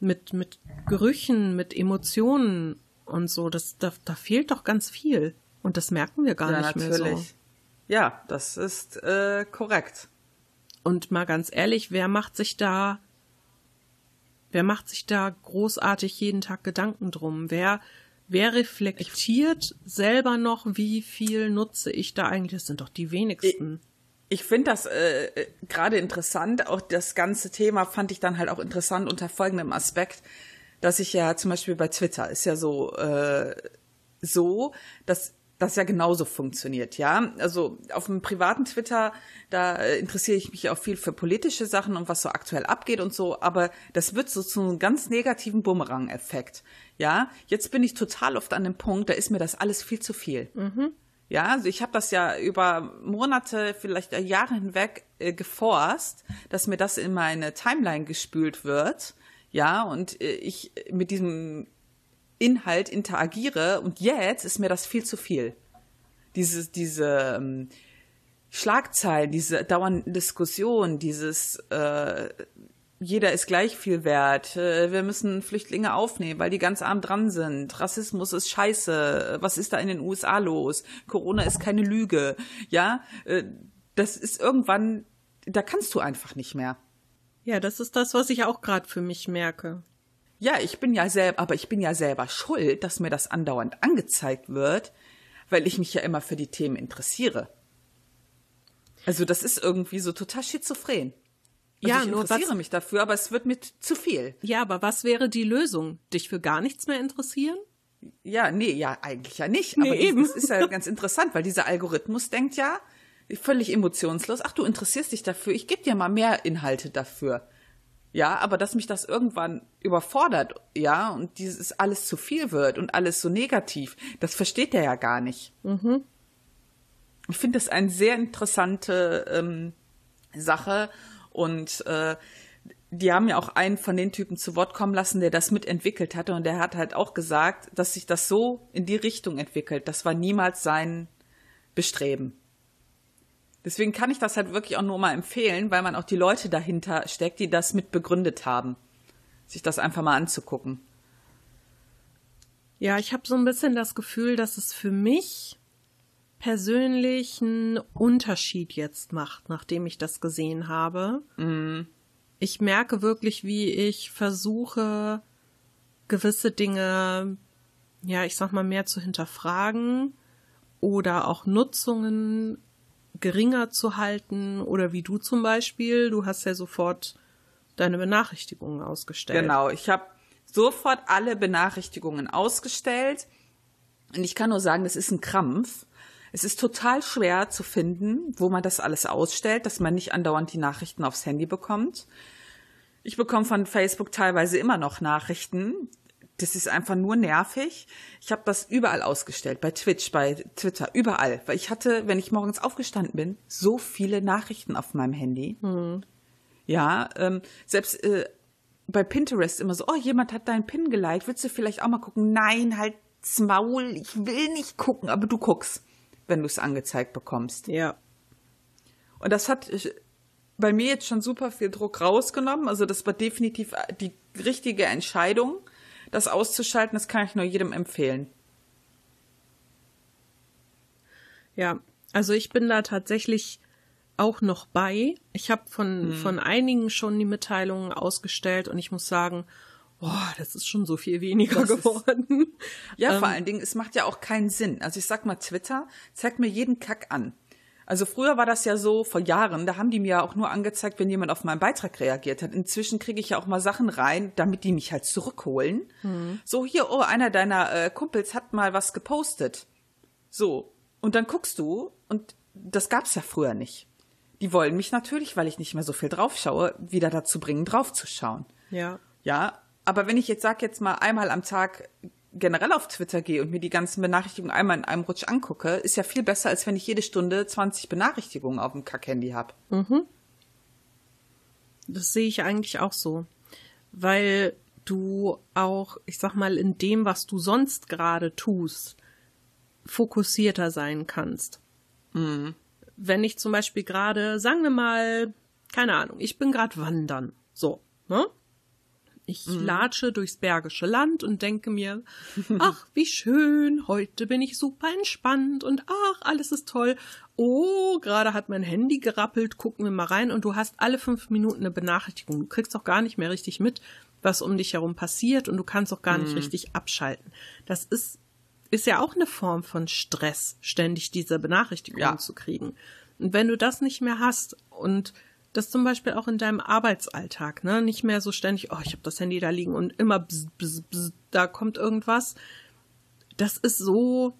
mit, mit Gerüchen, mit Emotionen und so? Das, da, da fehlt doch ganz viel. Und das merken wir gar ja, nicht natürlich. mehr so. Ja, das ist äh, korrekt. Und mal ganz ehrlich, wer macht sich da, wer macht sich da großartig jeden Tag Gedanken drum? Wer, wer reflektiert selber noch, wie viel nutze ich da eigentlich? Das sind doch die wenigsten. Ich, ich finde das äh, äh, gerade interessant. Auch das ganze Thema fand ich dann halt auch interessant unter folgendem Aspekt, dass ich ja zum Beispiel bei Twitter ist ja so äh, so, dass das ja genauso funktioniert, ja. Also auf dem privaten Twitter, da äh, interessiere ich mich auch viel für politische Sachen und was so aktuell abgeht und so, aber das wird so zu einem ganz negativen Bumerang-Effekt, ja. Jetzt bin ich total oft an dem Punkt, da ist mir das alles viel zu viel. Mhm. Ja, also ich habe das ja über Monate, vielleicht Jahre hinweg äh, geforst, dass mir das in meine Timeline gespült wird. Ja, und äh, ich mit diesem Inhalt interagiere und jetzt ist mir das viel zu viel. Diese, diese ähm, Schlagzeilen, diese dauernde Diskussion, dieses äh, jeder ist gleich viel wert, äh, wir müssen Flüchtlinge aufnehmen, weil die ganz arm dran sind, Rassismus ist scheiße, was ist da in den USA los, Corona ist keine Lüge, ja, äh, das ist irgendwann, da kannst du einfach nicht mehr. Ja, das ist das, was ich auch gerade für mich merke. Ja, ich bin ja selber, aber ich bin ja selber schuld, dass mir das andauernd angezeigt wird, weil ich mich ja immer für die Themen interessiere. Also das ist irgendwie so total schizophren. Also ja, ich interessiere was, mich dafür, aber es wird mir zu viel. Ja, aber was wäre die Lösung? Dich für gar nichts mehr interessieren? Ja, nee, ja, eigentlich ja nicht. Nee, aber eben. das ist ja ganz interessant, weil dieser Algorithmus denkt ja völlig emotionslos, ach, du interessierst dich dafür, ich gebe dir mal mehr Inhalte dafür. Ja, aber dass mich das irgendwann überfordert, ja, und dieses alles zu viel wird und alles so negativ, das versteht er ja gar nicht. Mhm. Ich finde das eine sehr interessante ähm, Sache und äh, die haben ja auch einen von den Typen zu Wort kommen lassen, der das mitentwickelt hatte und der hat halt auch gesagt, dass sich das so in die Richtung entwickelt. Das war niemals sein Bestreben. Deswegen kann ich das halt wirklich auch nur mal empfehlen, weil man auch die Leute dahinter steckt, die das mit begründet haben. Sich das einfach mal anzugucken. Ja, ich habe so ein bisschen das Gefühl, dass es für mich persönlich einen Unterschied jetzt macht, nachdem ich das gesehen habe. Mhm. Ich merke wirklich, wie ich versuche, gewisse Dinge, ja, ich sag mal, mehr zu hinterfragen oder auch Nutzungen geringer zu halten oder wie du zum Beispiel, du hast ja sofort deine Benachrichtigungen ausgestellt. Genau, ich habe sofort alle Benachrichtigungen ausgestellt und ich kann nur sagen, das ist ein Krampf. Es ist total schwer zu finden, wo man das alles ausstellt, dass man nicht andauernd die Nachrichten aufs Handy bekommt. Ich bekomme von Facebook teilweise immer noch Nachrichten, das ist einfach nur nervig. Ich habe das überall ausgestellt, bei Twitch, bei Twitter, überall. Weil ich hatte, wenn ich morgens aufgestanden bin, so viele Nachrichten auf meinem Handy. Mhm. Ja, ähm, selbst äh, bei Pinterest immer so, oh, jemand hat deinen Pin geliked, willst du vielleicht auch mal gucken? Nein, halt Maul, ich will nicht gucken, aber du guckst, wenn du es angezeigt bekommst. Ja. Und das hat bei mir jetzt schon super viel Druck rausgenommen. Also das war definitiv äh, die richtige Entscheidung das auszuschalten, das kann ich nur jedem empfehlen. Ja, also ich bin da tatsächlich auch noch bei. Ich habe von, hm. von einigen schon die Mitteilungen ausgestellt und ich muss sagen, boah, das ist schon so viel weniger das geworden. Ist, ja, ähm, vor allen Dingen, es macht ja auch keinen Sinn. Also ich sag mal, Twitter zeigt mir jeden Kack an. Also früher war das ja so vor Jahren, da haben die mir auch nur angezeigt, wenn jemand auf meinen Beitrag reagiert hat. Inzwischen kriege ich ja auch mal Sachen rein, damit die mich halt zurückholen. Mhm. So hier, oh, einer deiner äh, Kumpels hat mal was gepostet. So, und dann guckst du und das gab's ja früher nicht. Die wollen mich natürlich, weil ich nicht mehr so viel draufschaue, wieder dazu bringen, draufzuschauen. Ja. Ja, aber wenn ich jetzt sag jetzt mal einmal am Tag generell auf Twitter gehe und mir die ganzen Benachrichtigungen einmal in einem Rutsch angucke, ist ja viel besser, als wenn ich jede Stunde 20 Benachrichtigungen auf dem Kack-Handy habe. Mhm. Das sehe ich eigentlich auch so. Weil du auch, ich sag mal, in dem, was du sonst gerade tust, fokussierter sein kannst. Mhm. Wenn ich zum Beispiel gerade, sagen wir mal, keine Ahnung, ich bin gerade wandern. So, ne? Ich mhm. latsche durchs Bergische Land und denke mir, ach, wie schön, heute bin ich super entspannt und ach, alles ist toll. Oh, gerade hat mein Handy gerappelt, gucken wir mal rein und du hast alle fünf Minuten eine Benachrichtigung. Du kriegst auch gar nicht mehr richtig mit, was um dich herum passiert und du kannst auch gar mhm. nicht richtig abschalten. Das ist, ist ja auch eine Form von Stress, ständig diese Benachrichtigung ja. zu kriegen. Und wenn du das nicht mehr hast und das zum Beispiel auch in deinem Arbeitsalltag, ne? Nicht mehr so ständig, oh, ich habe das Handy da liegen und immer bzz, bzz, bzz, da kommt irgendwas. Das ist so.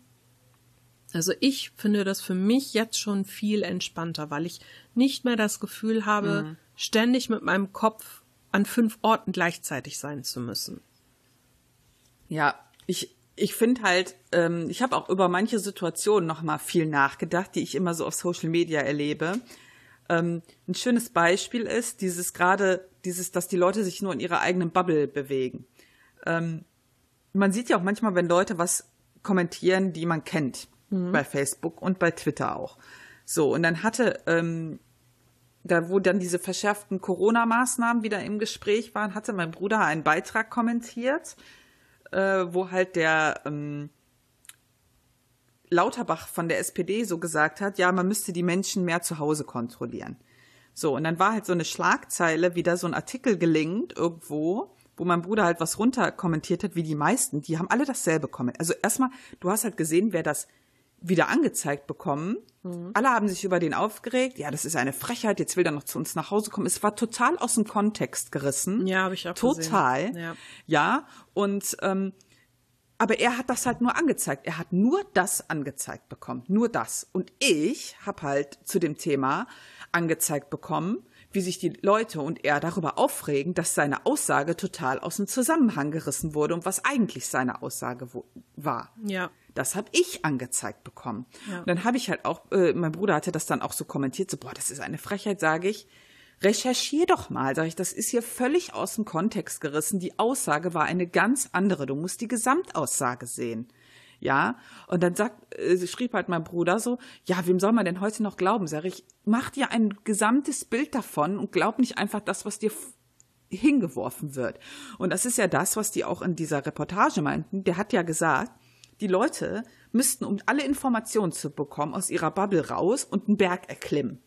Also ich finde das für mich jetzt schon viel entspannter, weil ich nicht mehr das Gefühl habe, mhm. ständig mit meinem Kopf an fünf Orten gleichzeitig sein zu müssen. Ja, ich, ich finde halt, ähm, ich habe auch über manche Situationen noch mal viel nachgedacht, die ich immer so auf Social Media erlebe. Ähm, ein schönes Beispiel ist dieses gerade, dieses, dass die Leute sich nur in ihrer eigenen Bubble bewegen. Ähm, man sieht ja auch manchmal, wenn Leute was kommentieren, die man kennt, mhm. bei Facebook und bei Twitter auch. So, und dann hatte, ähm, da wo dann diese verschärften Corona-Maßnahmen wieder im Gespräch waren, hatte mein Bruder einen Beitrag kommentiert, äh, wo halt der ähm, Lauterbach von der SPD so gesagt hat, ja, man müsste die Menschen mehr zu Hause kontrollieren. So, und dann war halt so eine Schlagzeile, wieder so ein Artikel gelingt irgendwo, wo mein Bruder halt was runter kommentiert hat, wie die meisten, die haben alle dasselbe kommentiert. Also erstmal, du hast halt gesehen, wer das wieder angezeigt bekommen. Mhm. Alle haben sich über den aufgeregt. Ja, das ist eine Frechheit. Jetzt will er noch zu uns nach Hause kommen. Es war total aus dem Kontext gerissen. Ja, habe ich auch Total. Ja. ja. Und ähm, aber er hat das halt nur angezeigt. Er hat nur das angezeigt bekommen. Nur das. Und ich habe halt zu dem Thema angezeigt bekommen, wie sich die Leute und er darüber aufregen, dass seine Aussage total aus dem Zusammenhang gerissen wurde und was eigentlich seine Aussage war. Ja. Das habe ich angezeigt bekommen. Ja. Und dann habe ich halt auch, äh, mein Bruder hatte das dann auch so kommentiert, so, boah, das ist eine Frechheit, sage ich recherchier doch mal, sage ich, das ist hier völlig aus dem Kontext gerissen. Die Aussage war eine ganz andere. Du musst die Gesamtaussage sehen. Ja, und dann sagt, äh, schrieb halt mein Bruder so, ja, wem soll man denn heute noch glauben? Sag ich, mach dir ein gesamtes Bild davon und glaub nicht einfach das, was dir hingeworfen wird. Und das ist ja das, was die auch in dieser Reportage meinten. Der hat ja gesagt, die Leute müssten, um alle Informationen zu bekommen, aus ihrer Bubble raus und einen Berg erklimmen.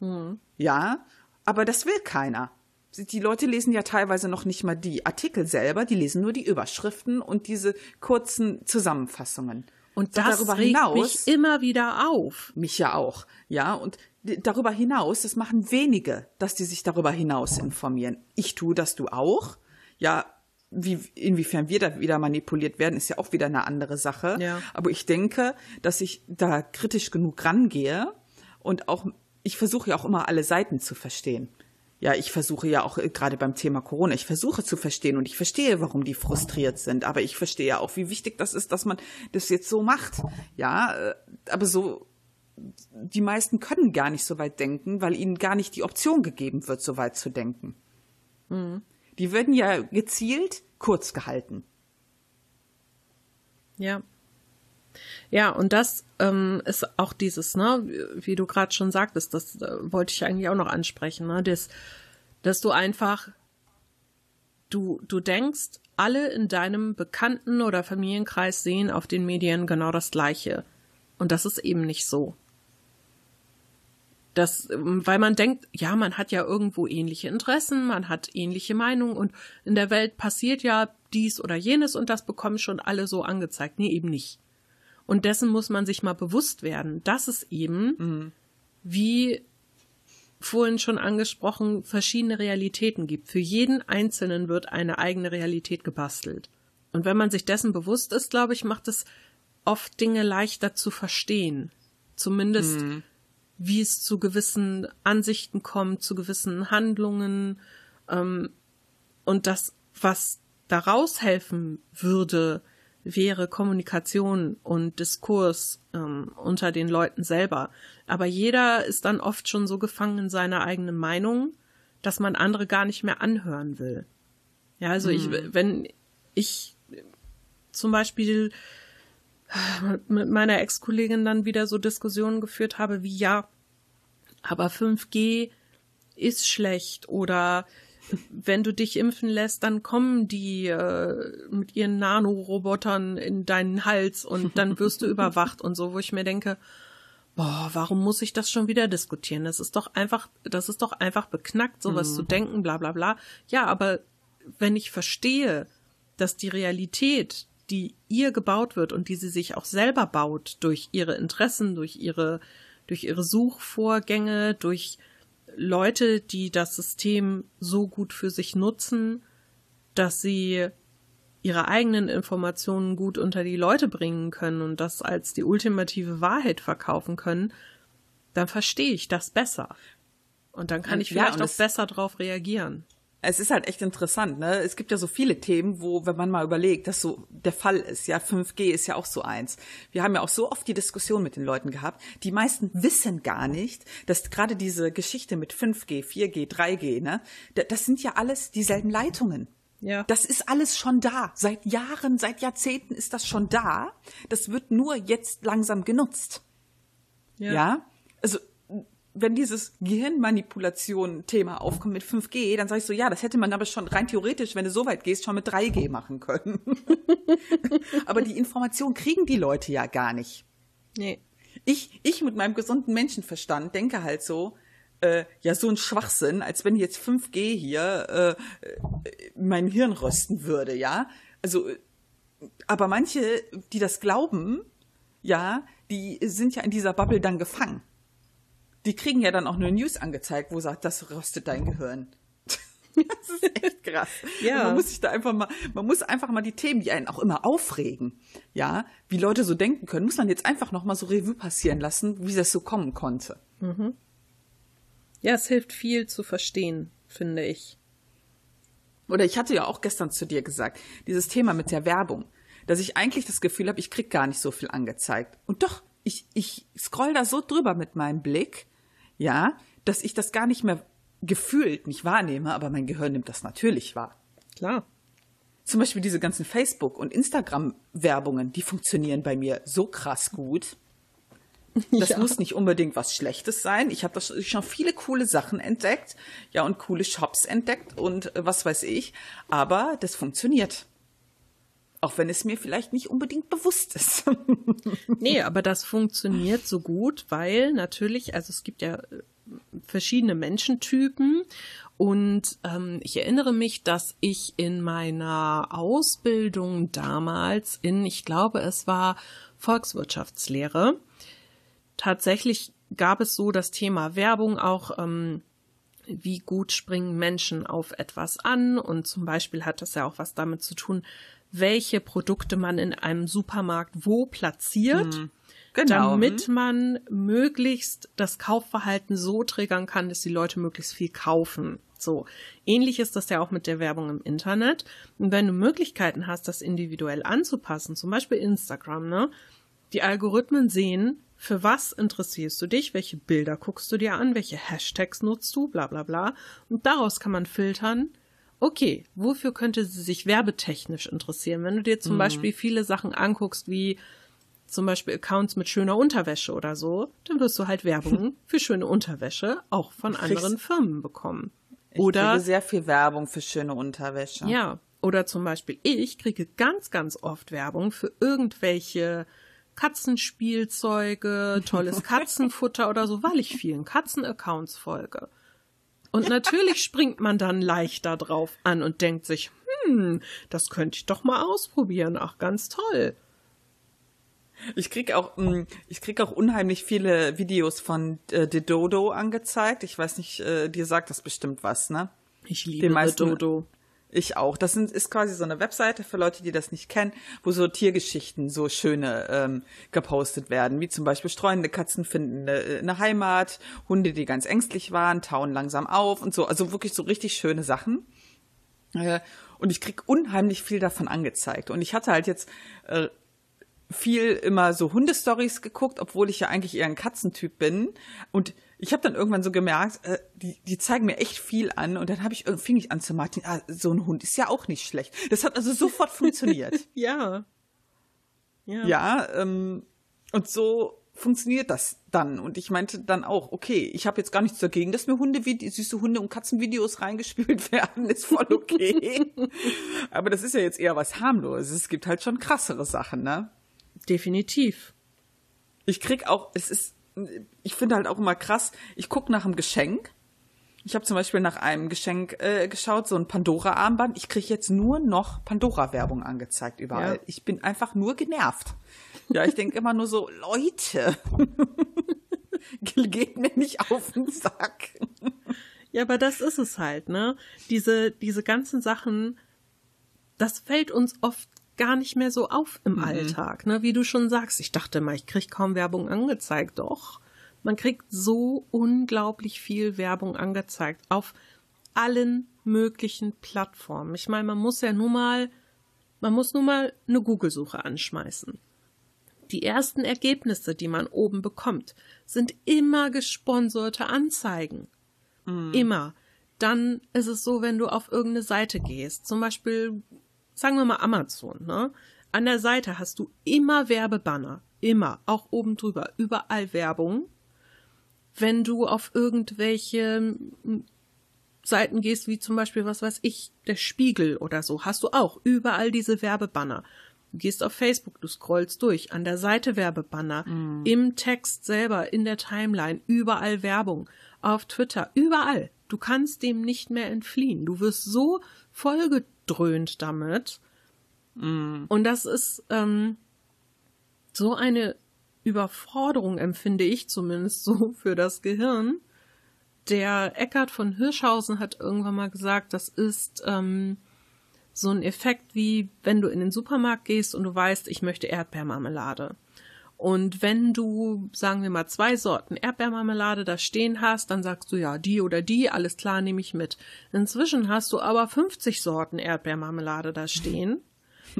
Mhm. Ja, aber das will keiner. Die Leute lesen ja teilweise noch nicht mal die Artikel selber, die lesen nur die Überschriften und diese kurzen Zusammenfassungen. Und das darüber regt hinaus, mich immer wieder auf. Mich ja auch, ja. Und darüber hinaus, das machen wenige, dass die sich darüber hinaus informieren. Ich tue das, du auch. Ja, wie, inwiefern wir da wieder manipuliert werden, ist ja auch wieder eine andere Sache. Ja. Aber ich denke, dass ich da kritisch genug rangehe und auch ich versuche ja auch immer alle Seiten zu verstehen. Ja, ich versuche ja auch äh, gerade beim Thema Corona, ich versuche zu verstehen und ich verstehe, warum die frustriert sind, aber ich verstehe ja auch, wie wichtig das ist, dass man das jetzt so macht. Ja, äh, aber so die meisten können gar nicht so weit denken, weil ihnen gar nicht die Option gegeben wird, so weit zu denken. Mhm. Die werden ja gezielt kurz gehalten. Ja. Ja, und das ähm, ist auch dieses, ne, wie du gerade schon sagtest, das äh, wollte ich eigentlich auch noch ansprechen, ne, das, dass du einfach, du, du denkst, alle in deinem Bekannten- oder Familienkreis sehen auf den Medien genau das Gleiche. Und das ist eben nicht so. Das, ähm, weil man denkt, ja, man hat ja irgendwo ähnliche Interessen, man hat ähnliche Meinungen und in der Welt passiert ja dies oder jenes und das bekommen schon alle so angezeigt. Nee, eben nicht. Und dessen muss man sich mal bewusst werden, dass es eben, mhm. wie vorhin schon angesprochen, verschiedene Realitäten gibt. Für jeden Einzelnen wird eine eigene Realität gebastelt. Und wenn man sich dessen bewusst ist, glaube ich, macht es oft Dinge leichter zu verstehen. Zumindest, mhm. wie es zu gewissen Ansichten kommt, zu gewissen Handlungen. Ähm, und das, was daraus helfen würde, wäre Kommunikation und Diskurs ähm, unter den Leuten selber. Aber jeder ist dann oft schon so gefangen in seiner eigenen Meinung, dass man andere gar nicht mehr anhören will. Ja, also hm. ich, wenn ich zum Beispiel mit meiner Ex-Kollegin dann wieder so Diskussionen geführt habe, wie ja, aber 5G ist schlecht oder wenn du dich impfen lässt, dann kommen die äh, mit ihren Nanorobotern in deinen Hals und dann wirst du überwacht und so, wo ich mir denke, boah, warum muss ich das schon wieder diskutieren? Das ist doch einfach, das ist doch einfach beknackt, sowas mhm. zu denken, bla bla bla. Ja, aber wenn ich verstehe, dass die Realität, die ihr gebaut wird und die sie sich auch selber baut durch ihre Interessen, durch ihre, durch ihre Suchvorgänge, durch Leute, die das System so gut für sich nutzen, dass sie ihre eigenen Informationen gut unter die Leute bringen können und das als die ultimative Wahrheit verkaufen können, dann verstehe ich das besser. Und dann kann ich vielleicht ja, auch besser darauf reagieren es ist halt echt interessant, ne? Es gibt ja so viele Themen, wo, wenn man mal überlegt, dass so der Fall ist. Ja, 5G ist ja auch so eins. Wir haben ja auch so oft die Diskussion mit den Leuten gehabt. Die meisten wissen gar nicht, dass gerade diese Geschichte mit 5G, 4G, 3G, ne? Das sind ja alles dieselben Leitungen. Ja. Das ist alles schon da. Seit Jahren, seit Jahrzehnten ist das schon da. Das wird nur jetzt langsam genutzt. Ja. ja? Also wenn dieses Gehirnmanipulation-Thema aufkommt mit 5G, dann sag ich so, ja, das hätte man aber schon rein theoretisch, wenn du so weit gehst, schon mit 3G machen können. aber die Information kriegen die Leute ja gar nicht. Nee. Ich, ich mit meinem gesunden Menschenverstand denke halt so, äh, ja, so ein Schwachsinn, als wenn jetzt 5G hier äh, mein Hirn rösten würde, ja. Also, aber manche, die das glauben, ja, die sind ja in dieser Bubble dann gefangen die kriegen ja dann auch nur News angezeigt, wo sagt, das rostet dein Gehirn. das ist echt krass. ja. man muss sich da einfach mal, man muss einfach mal die Themen, die einen auch immer aufregen, ja, wie Leute so denken können, muss man jetzt einfach noch mal so Revue passieren lassen, wie das so kommen konnte. Mhm. Ja, es hilft viel zu verstehen, finde ich. Oder ich hatte ja auch gestern zu dir gesagt, dieses Thema mit der Werbung, dass ich eigentlich das Gefühl habe, ich krieg gar nicht so viel angezeigt. Und doch, ich, ich scroll da so drüber mit meinem Blick ja, dass ich das gar nicht mehr gefühlt nicht wahrnehme, aber mein Gehirn nimmt das natürlich wahr. Klar. Zum Beispiel diese ganzen Facebook- und Instagram-Werbungen, die funktionieren bei mir so krass gut. Das ja. muss nicht unbedingt was Schlechtes sein. Ich habe schon viele coole Sachen entdeckt, ja, und coole Shops entdeckt und äh, was weiß ich. Aber das funktioniert. Auch wenn es mir vielleicht nicht unbedingt bewusst ist. nee, aber das funktioniert so gut, weil natürlich, also es gibt ja äh, verschiedene Menschentypen. Und ähm, ich erinnere mich, dass ich in meiner Ausbildung damals in, ich glaube, es war Volkswirtschaftslehre, tatsächlich gab es so das Thema Werbung auch, ähm, wie gut springen Menschen auf etwas an? Und zum Beispiel hat das ja auch was damit zu tun, welche Produkte man in einem Supermarkt wo platziert. Mhm. Genau. damit mhm. man möglichst das Kaufverhalten so triggern kann, dass die Leute möglichst viel kaufen. So. Ähnlich ist das ja auch mit der Werbung im Internet. Und wenn du Möglichkeiten hast, das individuell anzupassen, zum Beispiel Instagram, ne? Die Algorithmen sehen, für was interessierst du dich, welche Bilder guckst du dir an, welche Hashtags nutzt du, bla bla bla. Und daraus kann man filtern, okay, wofür könnte sie sich werbetechnisch interessieren? Wenn du dir zum mhm. Beispiel viele Sachen anguckst, wie zum Beispiel Accounts mit schöner Unterwäsche oder so, dann wirst du halt Werbung für schöne Unterwäsche auch von anderen Firmen bekommen. Oder ich kriege sehr viel Werbung für schöne Unterwäsche. Ja, oder zum Beispiel ich kriege ganz, ganz oft Werbung für irgendwelche Katzenspielzeuge, tolles Katzenfutter oder so, weil ich vielen Katzenaccounts folge. Und natürlich springt man dann leichter drauf an und denkt sich, hm, das könnte ich doch mal ausprobieren. Ach, ganz toll. Ich krieg auch, hm, ich krieg auch unheimlich viele Videos von äh, The Dodo angezeigt. Ich weiß nicht, äh, dir sagt das bestimmt was, ne? Ich liebe Den meisten, Dodo. Ich auch. Das sind, ist quasi so eine Webseite für Leute, die das nicht kennen, wo so Tiergeschichten, so schöne ähm, gepostet werden, wie zum Beispiel streunende Katzen finden eine, eine Heimat, Hunde, die ganz ängstlich waren, tauen langsam auf und so. Also wirklich so richtig schöne Sachen. Äh, und ich krieg unheimlich viel davon angezeigt. Und ich hatte halt jetzt äh, viel immer so Hundestories geguckt, obwohl ich ja eigentlich eher ein Katzentyp bin. Und ich habe dann irgendwann so gemerkt, äh, die, die zeigen mir echt viel an. Und dann habe ich fing ich an zu Martin, ah, so ein Hund ist ja auch nicht schlecht. Das hat also sofort funktioniert. ja. Ja, ja ähm, und so funktioniert das dann. Und ich meinte dann auch, okay, ich habe jetzt gar nichts dagegen, dass mir Hunde, süße Hunde- und Katzenvideos reingespielt werden, ist voll okay. Aber das ist ja jetzt eher was harmloses. Es gibt halt schon krassere Sachen, ne? Definitiv. Ich krieg auch, es ist, ich finde halt auch immer krass, ich gucke nach einem Geschenk. Ich habe zum Beispiel nach einem Geschenk äh, geschaut, so ein Pandora-Armband. Ich kriege jetzt nur noch Pandora-Werbung angezeigt überall. Ja. Ich bin einfach nur genervt. Ja, ich denke immer nur so, Leute, geht mir nicht auf den Sack. Ja, aber das ist es halt, ne? Diese, diese ganzen Sachen, das fällt uns oft gar nicht mehr so auf im mhm. Alltag, ne? Wie du schon sagst, ich dachte mal, ich krieg kaum Werbung angezeigt, doch. Man kriegt so unglaublich viel Werbung angezeigt auf allen möglichen Plattformen. Ich meine, man muss ja nur mal, man muss nur mal eine Google-Suche anschmeißen. Die ersten Ergebnisse, die man oben bekommt, sind immer gesponserte Anzeigen. Mhm. Immer. Dann ist es so, wenn du auf irgendeine Seite gehst, zum Beispiel sagen wir mal Amazon, ne? An der Seite hast du immer Werbebanner. Immer. Auch oben drüber. Überall Werbung. Wenn du auf irgendwelche hm, Seiten gehst, wie zum Beispiel, was weiß ich, der Spiegel oder so, hast du auch überall diese Werbebanner. Du gehst auf Facebook, du scrollst durch, an der Seite Werbebanner, mm. im Text selber, in der Timeline, überall Werbung, auf Twitter, überall. Du kannst dem nicht mehr entfliehen. Du wirst so vollge dröhnt damit. Mm. Und das ist ähm, so eine Überforderung, empfinde ich zumindest so für das Gehirn. Der Eckart von Hirschhausen hat irgendwann mal gesagt, das ist ähm, so ein Effekt wie, wenn du in den Supermarkt gehst und du weißt, ich möchte Erdbeermarmelade. Und wenn du, sagen wir mal, zwei Sorten Erdbeermarmelade da stehen hast, dann sagst du ja, die oder die, alles klar, nehme ich mit. Inzwischen hast du aber 50 Sorten Erdbeermarmelade da stehen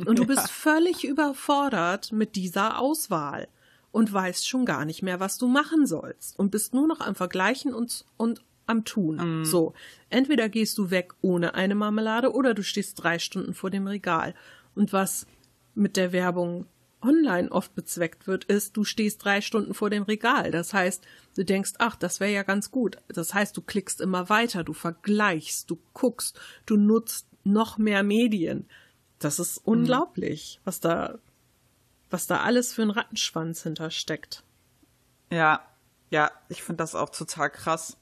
und du bist völlig überfordert mit dieser Auswahl und weißt schon gar nicht mehr, was du machen sollst und bist nur noch am Vergleichen und, und am Tun. Mm. So, entweder gehst du weg ohne eine Marmelade oder du stehst drei Stunden vor dem Regal. Und was mit der Werbung online oft bezweckt wird, ist, du stehst drei Stunden vor dem Regal. Das heißt, du denkst, ach, das wäre ja ganz gut. Das heißt, du klickst immer weiter, du vergleichst, du guckst, du nutzt noch mehr Medien. Das ist mhm. unglaublich, was da, was da alles für ein Rattenschwanz hintersteckt. Ja, ja, ich finde das auch total krass.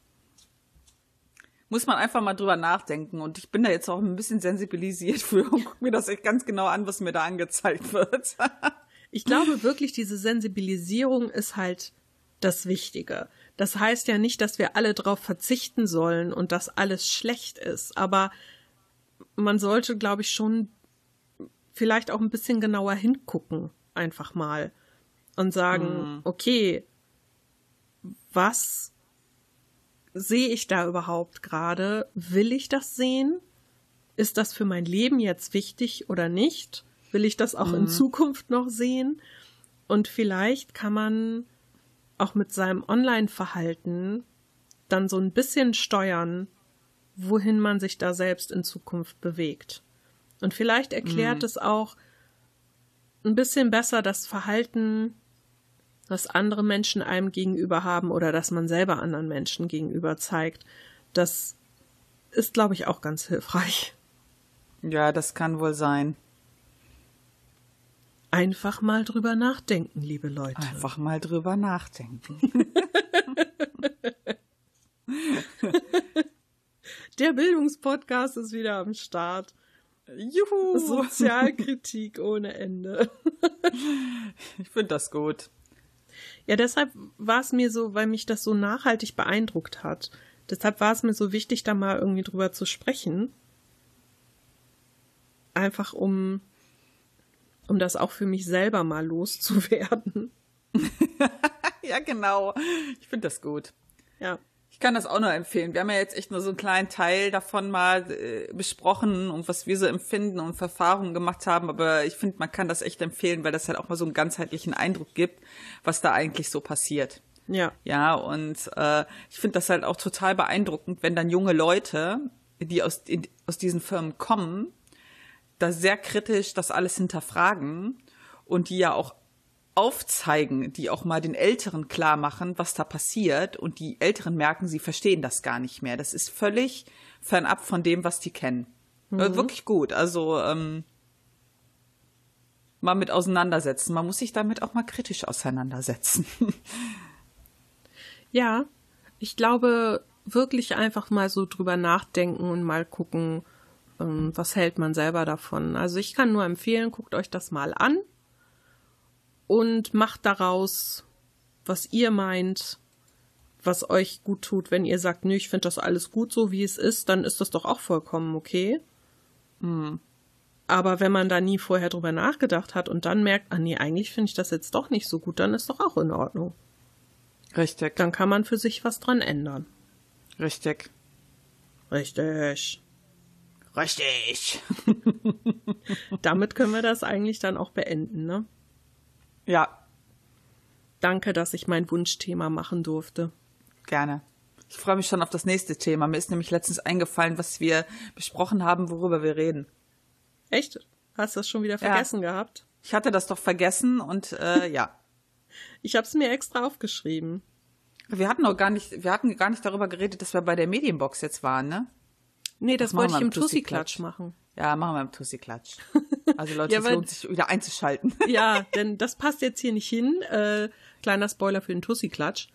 Muss man einfach mal drüber nachdenken. Und ich bin da jetzt auch ein bisschen sensibilisiert für und gucke mir das echt ganz genau an, was mir da angezeigt wird. Ich glaube wirklich, diese Sensibilisierung ist halt das Wichtige. Das heißt ja nicht, dass wir alle darauf verzichten sollen und dass alles schlecht ist, aber man sollte, glaube ich, schon vielleicht auch ein bisschen genauer hingucken, einfach mal und sagen, mhm. okay, was sehe ich da überhaupt gerade? Will ich das sehen? Ist das für mein Leben jetzt wichtig oder nicht? Will ich das auch mhm. in Zukunft noch sehen? Und vielleicht kann man auch mit seinem Online-Verhalten dann so ein bisschen steuern, wohin man sich da selbst in Zukunft bewegt. Und vielleicht erklärt mhm. es auch ein bisschen besser das Verhalten, das andere Menschen einem gegenüber haben oder dass man selber anderen Menschen gegenüber zeigt. Das ist, glaube ich, auch ganz hilfreich. Ja, das kann wohl sein. Einfach mal drüber nachdenken, liebe Leute. Einfach mal drüber nachdenken. Der Bildungspodcast ist wieder am Start. Juhu! Sozialkritik ohne Ende. ich finde das gut. Ja, deshalb war es mir so, weil mich das so nachhaltig beeindruckt hat. Deshalb war es mir so wichtig, da mal irgendwie drüber zu sprechen. Einfach um um das auch für mich selber mal loszuwerden. ja, genau. Ich finde das gut. Ja. Ich kann das auch nur empfehlen. Wir haben ja jetzt echt nur so einen kleinen Teil davon mal äh, besprochen und was wir so empfinden und Erfahrungen gemacht haben. Aber ich finde, man kann das echt empfehlen, weil das halt auch mal so einen ganzheitlichen Eindruck gibt, was da eigentlich so passiert. Ja. Ja, und äh, ich finde das halt auch total beeindruckend, wenn dann junge Leute, die aus, in, aus diesen Firmen kommen, da sehr kritisch das alles hinterfragen und die ja auch aufzeigen, die auch mal den Älteren klar machen, was da passiert und die Älteren merken, sie verstehen das gar nicht mehr. Das ist völlig fernab von dem, was die kennen. Mhm. Wirklich gut. Also ähm, mal mit auseinandersetzen. Man muss sich damit auch mal kritisch auseinandersetzen. ja, ich glaube wirklich einfach mal so drüber nachdenken und mal gucken, ähm, was hält man selber davon. Also ich kann nur empfehlen, guckt euch das mal an und macht daraus, was ihr meint, was euch gut tut. Wenn ihr sagt, nö, ich finde das alles gut so, wie es ist, dann ist das doch auch vollkommen okay. Hm. Aber wenn man da nie vorher drüber nachgedacht hat und dann merkt, ah nee, eigentlich finde ich das jetzt doch nicht so gut, dann ist doch auch in Ordnung. Richtig. Dann kann man für sich was dran ändern. Richtig. Richtig. Richtig. Damit können wir das eigentlich dann auch beenden, ne? Ja. Danke, dass ich mein Wunschthema machen durfte. Gerne. Ich freue mich schon auf das nächste Thema. Mir ist nämlich letztens eingefallen, was wir besprochen haben, worüber wir reden. Echt? Hast du das schon wieder vergessen ja. gehabt? Ich hatte das doch vergessen und äh, ja. Ich habe es mir extra aufgeschrieben. Wir hatten auch gar nicht, wir hatten gar nicht darüber geredet, dass wir bei der Medienbox jetzt waren, ne? Nee, das, das wollte ich im Tussi-Klatsch machen. Ja, machen wir im Tussi-Klatsch. Also Leute, ja, es lohnt sich wieder einzuschalten. Ja, denn das passt jetzt hier nicht hin. Äh, kleiner Spoiler für den Tussi-Klatsch.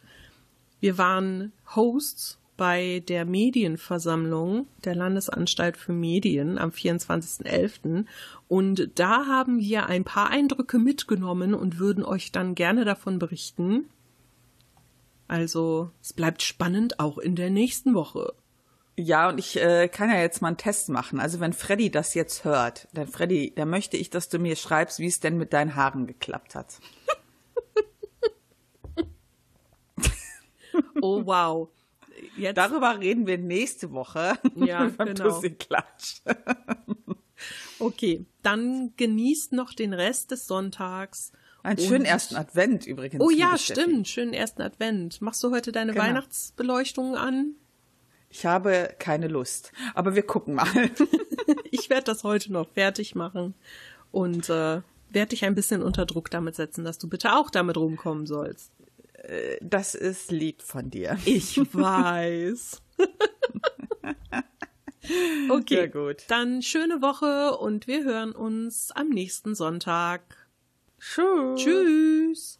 Wir waren Hosts bei der Medienversammlung der Landesanstalt für Medien am 24.11. Und da haben wir ein paar Eindrücke mitgenommen und würden euch dann gerne davon berichten. Also, es bleibt spannend auch in der nächsten Woche. Ja, und ich äh, kann ja jetzt mal einen Test machen. Also wenn Freddy das jetzt hört, dann Freddy, dann möchte ich, dass du mir schreibst, wie es denn mit deinen Haaren geklappt hat. oh wow. Jetzt. Darüber reden wir nächste Woche. Ja, genau. Klatsch. okay, dann genießt noch den Rest des Sonntags. Einen schönen ersten Advent übrigens. Oh ja, stimmt, schönen ersten Advent. Machst du heute deine genau. Weihnachtsbeleuchtung an? Ich habe keine Lust, aber wir gucken mal. ich werde das heute noch fertig machen und äh, werde dich ein bisschen unter Druck damit setzen, dass du bitte auch damit rumkommen sollst. Äh, das ist lieb von dir. Ich weiß. okay, Sehr gut. Dann schöne Woche und wir hören uns am nächsten Sonntag. Tschüss. Tschüss.